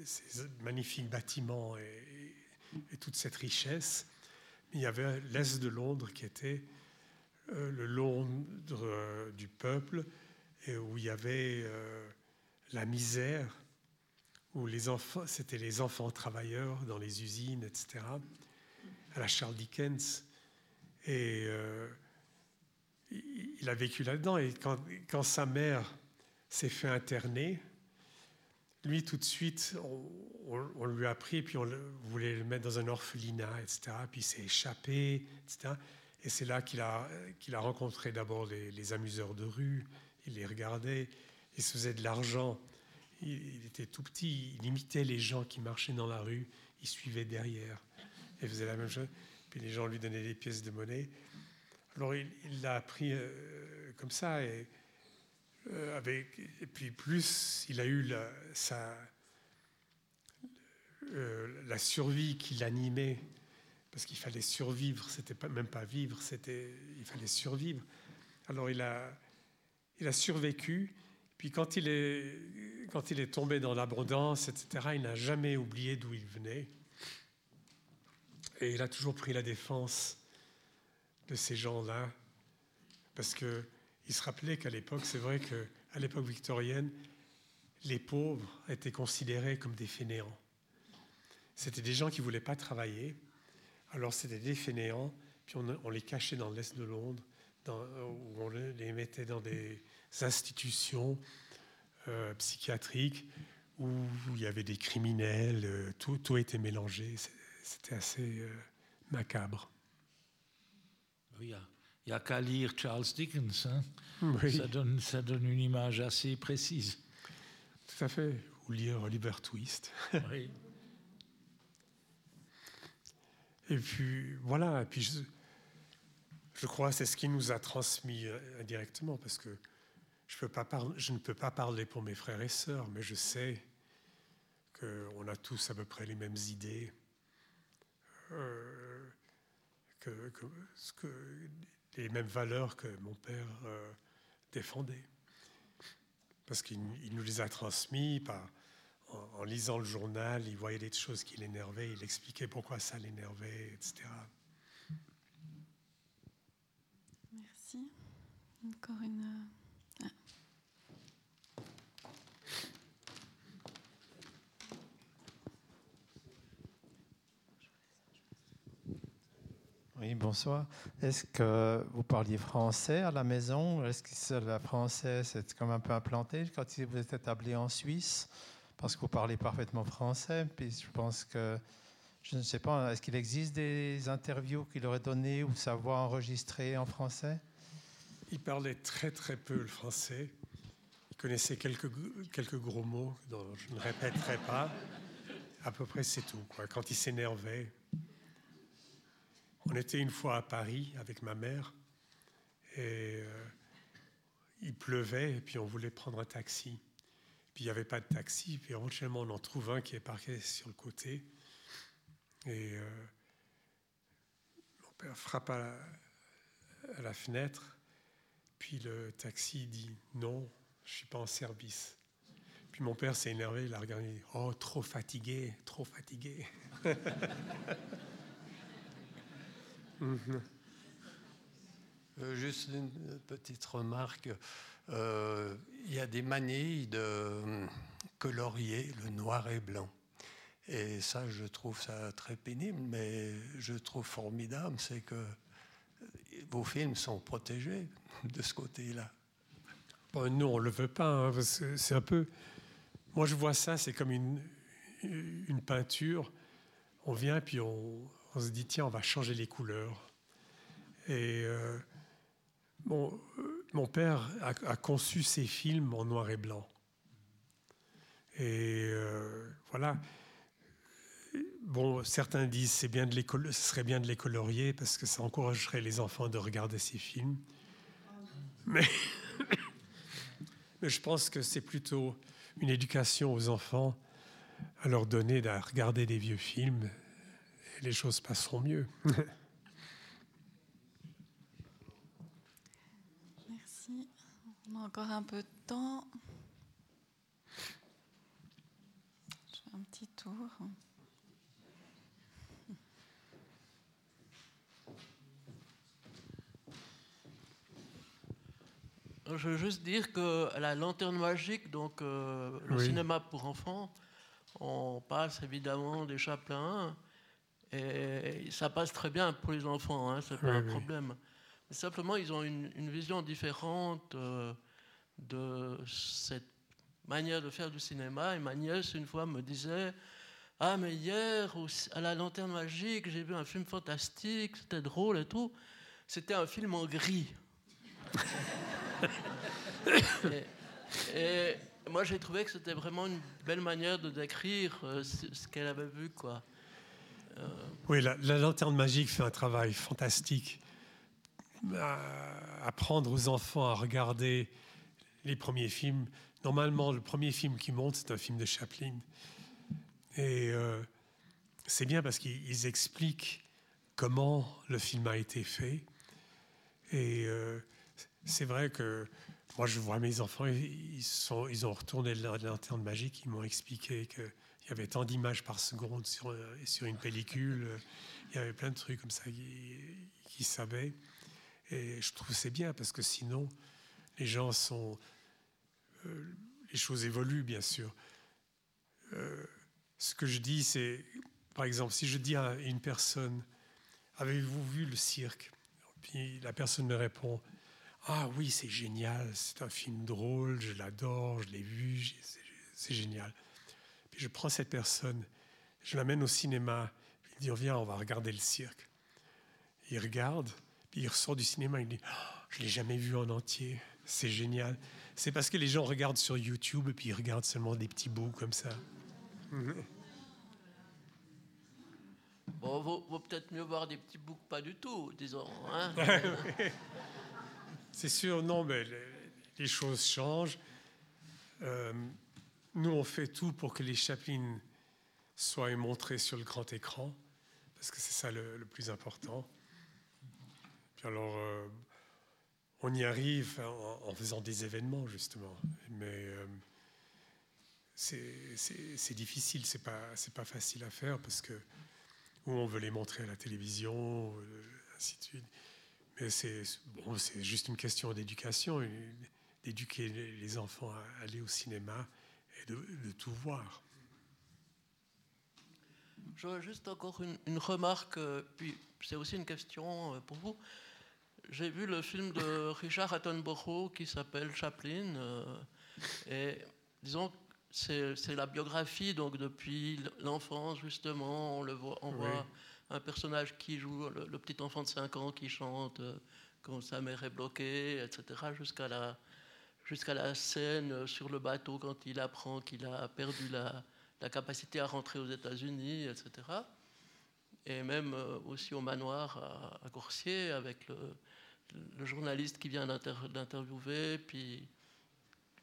ces, magnifiques bâtiments et, toute cette richesse. il y avait l'Est de Londres qui était le Londres du peuple, et où il y avait la misère, où c'était les enfants travailleurs dans les usines, etc. À la Charles Dickens. Et il a vécu là-dedans. Et quand, sa mère s'est fait interner, lui, tout de suite, on, lui a pris, puis on voulait le mettre dans un orphelinat, etc. Puis il s'est échappé, etc. Et c'est là qu'il a rencontré d'abord les, amuseurs de rue. Il les regardait, il se faisait de l'argent. Il, était tout petit, il imitait les gens qui marchaient dans la rue, il suivait derrière. Il faisait la même chose. Puis les gens lui donnaient des pièces de monnaie. Alors il l'a appris euh, comme ça. Et, euh, et puis plus il a eu la, euh, la survie qui l'animait, parce qu'il fallait survivre, c'était pas, même pas vivre, c'était, il fallait survivre. Alors il a, il a survécu, puis quand il est, quand il est tombé dans l'abondance, etc., il n'a jamais oublié d'où il venait. Et il a toujours pris la défense de ces gens-là, parce que il se rappelait qu'à l'époque, c'est vrai qu'à l'époque victorienne, les pauvres étaient considérés comme des fainéants. C'était des gens qui ne voulaient pas travailler, alors c'était des fainéants, puis on, les cachait dans l'est de Londres, où on les mettait dans des institutions euh, psychiatriques, où, il y avait des criminels, euh, tout, tout était mélangé, c'était assez euh, macabre. Oui, il n'y a qu'à lire Charles Dickens. Hein. Ça, donne, ça donne une image assez précise. Tout à fait. Ou lire Oliver Twist. Oui. <laughs> Et puis, voilà. Et puis, je, je crois c'est ce qui nous a transmis euh, indirectement, parce que je, ne peux pas parler pour mes frères et sœurs, mais je sais qu'on a tous à peu près les mêmes idées. Euh, les mêmes valeurs que mon père euh, défendait. Parce qu'il nous les a transmis par, en, lisant le journal, il voyait des choses qui l'énervaient, il expliquait pourquoi ça l'énervait, etc. Merci. Encore une. Oui, bonsoir. Est-ce que vous parliez français à la maison Est-ce que le français c'est comme un peu implanté quand vous êtes établi en Suisse? Parce que vous parlez parfaitement français. Puis je pense que, je ne sais pas, est-ce qu'il existe des interviews qu'il aurait données ou sa voix enregistrée en français? Il parlait très très peu le français. Il connaissait quelques, quelques gros mots dont je ne répéterai pas. À peu près c'est tout. Quand il s'énervait, on était une fois à Paris avec ma mère et euh, il pleuvait et puis on voulait prendre un taxi. Puis il n'y avait pas de taxi, puis éventuellement on en trouve un qui est parqué sur le côté. Et euh, mon père frappe à la, fenêtre, puis le taxi dit non, je suis pas en service. Puis mon père s'est énervé, il a regardé, oh, trop fatigué, trop fatigué. <laughs> Mhm. Euh, juste une petite remarque. Euh, il y a des manies de colorier le noir et blanc. Et ça, je trouve ça très pénible, mais je trouve formidable, c'est que vos films sont protégés <laughs> de ce côté-là. Bon, non, on ne le veut pas. Hein, c'est un peu. Moi, je vois ça, c'est comme une, une peinture. On vient, puis on, se dit, tiens, on va changer les couleurs. Et euh, euh, mon père a, conçu ces films en noir et blanc. Et euh, voilà. Bon, certains disent c'est bien de les ce serait bien de les colorier parce que ça encouragerait les enfants de regarder ces films. Mais, mais je pense que c'est plutôt une éducation aux enfants à leur donner de regarder des vieux films les choses passeront mieux. <laughs> Merci. On a encore un peu de temps. tour. Je veux juste dire que la lanterne magique, donc euh, le Oui. cinéma pour enfants, on passe évidemment des Chaplin et ça passe très bien pour les enfants, hein, c'est pas Oui, un problème. Simplement, ils ont une, une vision différente euh, de cette manière de faire du cinéma. Et ma nièce, une fois, me disait Ah, mais hier, à la lanterne magique, j'ai vu un film fantastique, c'était drôle et tout. C'était un film en gris. Et, moi, j'ai trouvé que c'était vraiment une belle manière de décrire euh, ce, qu'elle avait vu, quoi. Euh, Oui, la, la lanterne magique fait un travail fantastique. Apprendre aux enfants à regarder les premiers films. Normalement, le premier film qui monte, c'est un film de Chaplin. Et euh, c'est bien parce qu'ils ils expliquent comment le film a été fait. Et euh, c'est vrai que moi, je vois mes enfants, ils, ont retourné la lanterne magique, ils m'ont expliqué qu'il y avait tant d'images par seconde sur, euh, une pellicule. Il y avait plein de trucs comme ça qu'ils savaient. Et je trouve c'est bien parce que sinon, les gens sont. euh, les choses évoluent, bien sûr. Euh, ce que je dis, c'est. Par exemple, si je dis à une personne Avez-vous vu le cirque? Puis la personne me répond Ah oui, c'est génial, c'est un film drôle, je l'adore, je l'ai vu, c'est- génial. Puis je prends cette personne, je l'amène au cinéma, puis il dit Viens, on va regarder le cirque. Il regarde, puis il ressort du cinéma, il dit Ah, Je ne l'ai jamais vu en entier, c'est génial. C'est parce que les gens regardent sur YouTube et puis ils regardent seulement des petits bouts comme ça. Bon, vaut, vaut peut-être mieux voir des petits bouts que pas du tout, disons. hein. <laughs> <laughs> C'est sûr, non, mais les, choses changent. Euh, nous, on fait tout pour que les Chaplin soient montrés sur le grand écran, parce que c'est ça le, plus important. Puis alors, euh, on y arrive en, faisant des événements, justement. Mais euh, c'est difficile, c'est pas, pas facile à faire, parce que ou on veut les montrer à la télévision, ainsi de suite. Mais c'est bon, juste une question d'éducation, d'éduquer les enfants à aller au cinéma et de, de tout voir. J'aurais juste encore une, une remarque, euh, puis c'est aussi une question euh, pour vous. J'ai vu le film de <laughs> Richard Attenborough qui s'appelle Chaplin, euh, et disons c'est c'est la biographie, donc depuis l'enfance justement, on le voit, on Oui. voit un personnage qui joue le, petit enfant de 5 ans qui chante euh, quand sa mère est bloquée, etc., jusqu'à la, jusqu'à la scène sur le bateau quand il apprend qu'il a perdu la, la capacité à rentrer aux États-Unis, etc. Et même euh, aussi au manoir à, à Coursier avec le, le journaliste qui vient d'inter- d'interviewer. Puis,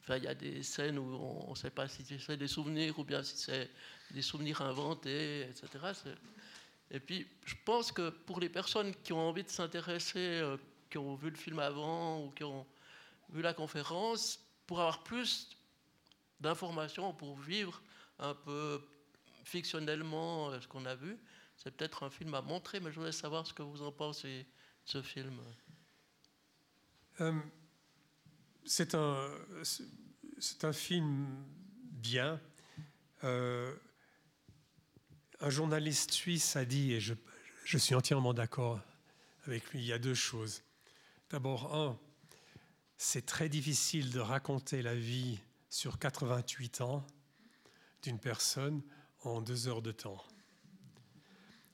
il y a des scènes où on ne sait pas si c'est des souvenirs ou bien si c'est des souvenirs inventés, etc. Et puis, je pense que pour les personnes qui ont envie de s'intéresser, euh, qui ont vu le film avant ou qui ont vu la conférence, pour avoir plus d'informations, pour vivre un peu fictionnellement euh, ce qu'on a vu, c'est peut-être un film à montrer, mais je voulais savoir ce que vous en pensez de ce film. Euh, c'est un, film bien. Un journaliste suisse a dit, et je, je suis entièrement d'accord avec lui, il y a deux choses. D'abord, un, c'est très difficile de raconter la vie sur 88 ans d'une personne en deux heures de temps.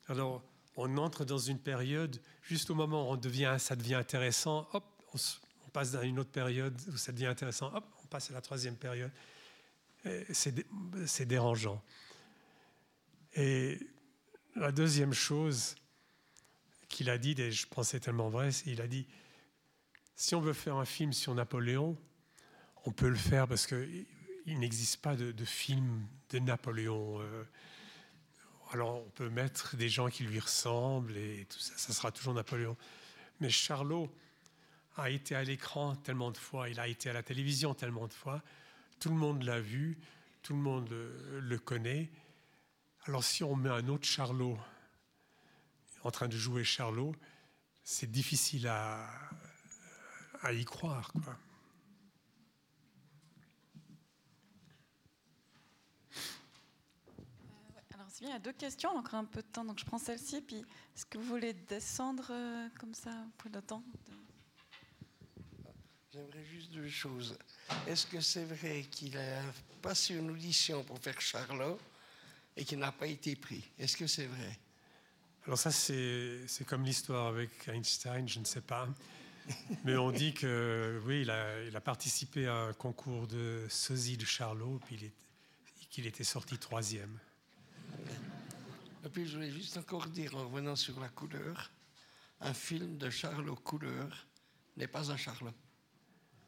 Alors, on entre dans une période, juste au moment où on devient, ça devient intéressant, hop, on, passe dans une autre période où ça devient intéressant, hop, on passe à la troisième période. C'est dérangeant. Et la deuxième chose qu'il a dit, et je pensais tellement vrai, c'est il a dit, si on veut faire un film sur Napoléon, on peut le faire parce qu'il il n'existe pas de, film de Napoléon. euh, alors on peut mettre des gens qui lui ressemblent et tout ça, ça sera toujours Napoléon. Mais Charlot a été à l'écran tellement de fois, il a été à la télévision tellement de fois, tout le monde l'a vu, tout le monde le connaît. Alors si on met un autre Charlot en train de jouer Charlot, c'est difficile à, à y croire. Quoi. Alors, il y a deux questions, encore un peu de temps, donc je prends celle-ci. Puis, est-ce que vous voulez descendre euh, comme ça pour le temps? J'aimerais juste deux choses. Est-ce que c'est vrai qu'il a passé une audition pour faire Charlot? Et qu'il n'a pas été pris Est-ce que c'est vrai? Alors ça, c'est comme l'histoire avec Einstein, je ne sais pas. Mais on dit que oui, il a, il a participé à un concours de sosie de Charlot, puis qu'il était sorti troisième. Et puis je voulais juste encore dire, en revenant sur la couleur, un film de Charlot couleur n'est pas un Charlot,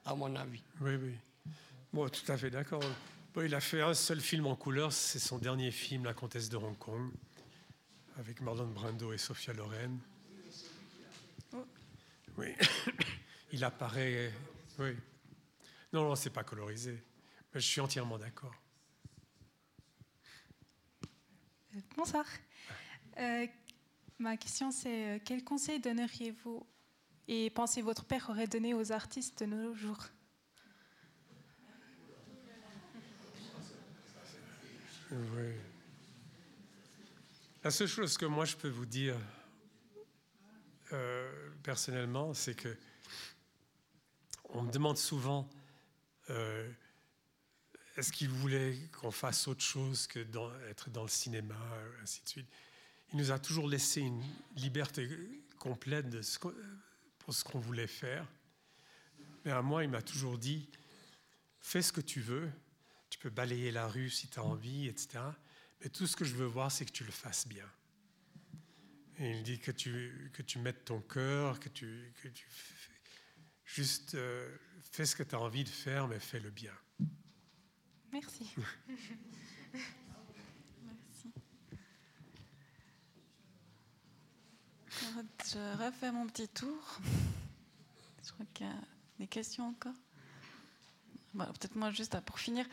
à mon avis. Oui, oui. Bon, tout à fait d'accord. Bon, il a fait un seul film en couleur, c'est son dernier film, La Comtesse de Hong Kong, avec Marlon Brando et Sophia Loren. Oui. <coughs> Il apparaît. Oui. Non, non, c'est pas colorisé. Mais je suis entièrement d'accord. Bonsoir. Euh, ma question c'est euh, quel conseil donneriez-vous et pensez votre père aurait donné aux artistes de nos jours? La seule chose que moi je peux vous dire euh, personnellement, c'est que on me demande souvent euh, est-ce qu'il voulait qu'on fasse autre chose que être dans le cinéma, ainsi de suite. Il nous a toujours laissé une liberté complète pour ce qu'on voulait faire. Mais à moi, il m'a toujours dit fais ce que tu veux, peux balayer la rue si tu as envie, etc. Mais tout ce que je veux voir, c'est que tu le fasses bien. Et il dit que tu, que tu mettes ton cœur, que tu, que tu juste euh, fais ce que tu as envie de faire, mais fais-le bien. Merci. <laughs> Merci. Je refais mon petit tour. Je crois qu'il y a des questions encore. Peut-être moi, juste pour finir,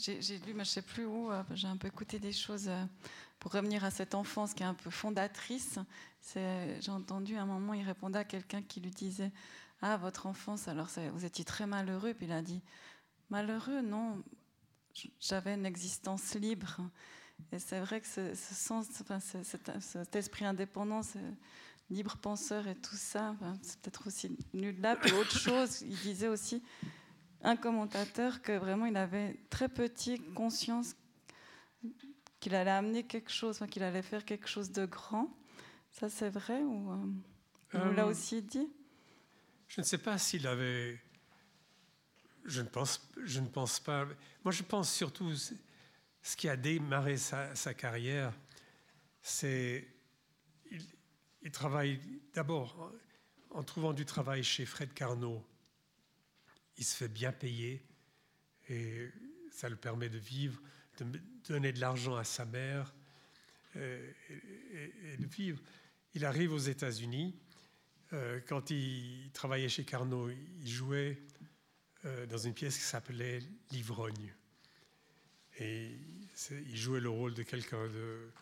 j'ai lu, mais je ne sais plus où, euh, j'ai un peu écouté des choses euh, pour revenir à cette enfance qui est un peu fondatrice. J'ai entendu à un moment, il répondait à quelqu'un qui lui disait Ah, votre enfance, alors vous étiez très malheureux. Puis il a dit Malheureux, non, j'avais une existence libre. Et c'est vrai que ce, sens, cet, esprit indépendant, ce libre penseur et tout ça, c'est peut-être aussi nul là. Puis autre chose, il disait aussi un commentateur que vraiment il avait très petit conscience qu'il allait amener quelque chose, qu'il allait faire quelque chose de grand. Ça, c'est vrai ou euh, l'a euh, aussi dit? Je ne sais pas s'il avait. Je ne pense, je ne pense pas. Moi, je pense surtout ce qui a démarré sa, carrière, c'est il, il travaille d'abord en trouvant du travail chez Fred Carnot il se fait bien payer et ça le permet de vivre, de donner de l'argent à sa mère euh, et, de vivre. Il arrive aux États-Unis. Euh, quand il travaillait chez Carnot, il jouait euh, dans une pièce qui s'appelait L'ivrogne. Et il jouait le rôle de quelqu'un de.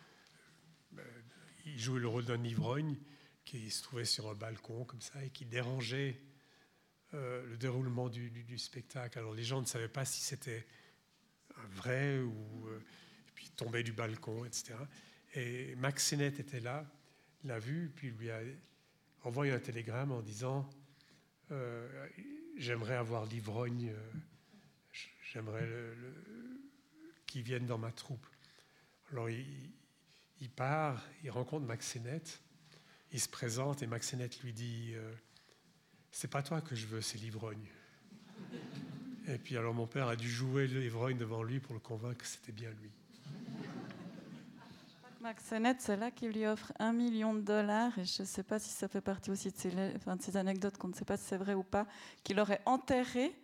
il jouait le rôle d'un ivrogne qui se trouvait sur un balcon comme ça et qui dérangeait euh, le déroulement du, spectacle. Alors les gens ne savaient pas si c'était vrai ou euh, puis tombait du balcon, etc. Et Max Sennett était là, l'a vu, puis lui a envoyé un télégramme en disant euh, j'aimerais avoir l'ivrogne, j'aimerais le, qu'il vienne dans ma troupe. Alors il, part, il rencontre Max Sennett, il se présente et Max Sennett lui dit c'est pas toi que je veux, c'est l'ivrogne. Et puis alors mon père a dû jouer l'ivrogne devant lui pour le convaincre que c'était bien lui. Max c'est là qu'il lui offre un million de dollars, et je ne sais pas si ça fait partie aussi de ces, anecdotes qu'on ne sait pas si c'est vrai ou pas, qu'il aurait enterré.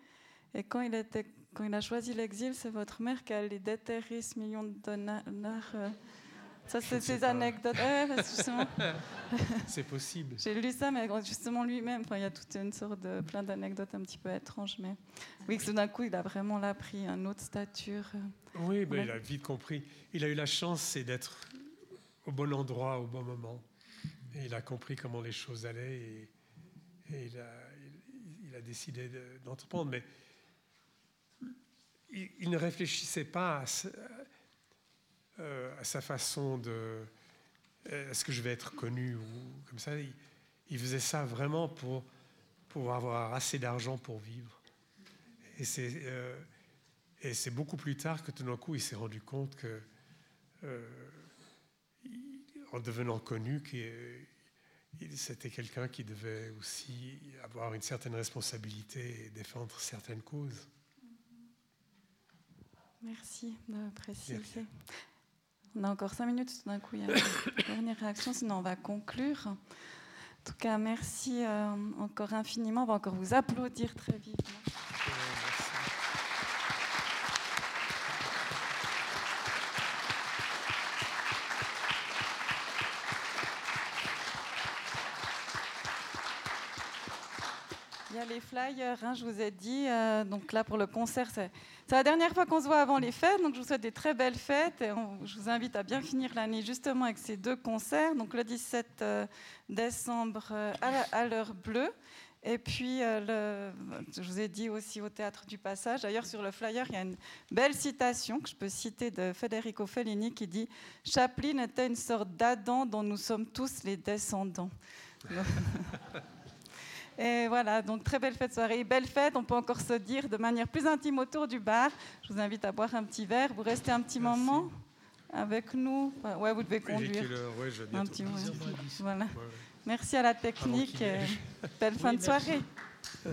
Et quand il, était, quand il a choisi l'exil, c'est votre mère qui a allé déterrer ce million de dollars. Euh, ça, c'est ces anecdotes. <laughs> c'est possible. J'ai lu ça, mais justement lui-même, il y a toute une sorte de plein d'anecdotes un petit peu étranges. Mais oui, que d'un coup, il a vraiment là pris une autre stature. Oui, ben, il a vite compris. Il a eu la chance, c'est d'être au bon endroit, au bon moment. Et il a compris comment les choses allaient et, et il, a, il, il, a, décidé d'entreprendre. Mais il, il, ne réfléchissait pas à, euh, à sa façon de. Est-ce que je vais être connu ou comme ça il, il faisait ça vraiment pour, pour avoir assez d'argent pour vivre. Et c'est euh, et c'est beaucoup plus tard que tout d'un coup il s'est rendu compte que, euh, en devenant connu, qu'il c'était quelqu'un qui devait aussi avoir une certaine responsabilité et défendre certaines causes. Merci de préciser. On a encore cinq minutes, tout d'un coup, il y a une <coughs> dernière réaction, sinon on va conclure. En tout cas, merci euh, encore infiniment. On va encore vous applaudir très vivement. Il y a les flyers, hein, je vous ai dit. Euh, donc là, pour le concert, c'est la dernière fois qu'on se voit avant les fêtes. Donc je vous souhaite des très belles fêtes. Et je vous invite à bien finir l'année justement avec ces deux concerts. Donc le 17 euh, décembre euh, à l'heure bleue. Et puis, je vous ai dit aussi au Théâtre du Passage. D'ailleurs, sur le flyer, il y a une belle citation que je peux citer de Federico Fellini qui dit Chaplin était une sorte d'Adam dont nous sommes tous les descendants. <laughs> Et voilà, donc très belle fête soirée, belle fête. On peut encore se dire de manière plus intime autour du bar. Je vous invite à boire un petit verre. Vous restez un petit Merci. moment avec nous. Ouais, vous devez conduire. Ouais, je un petit moment. Voilà. Merci à la technique. Belle <laughs> fin oui, de soirée. <laughs>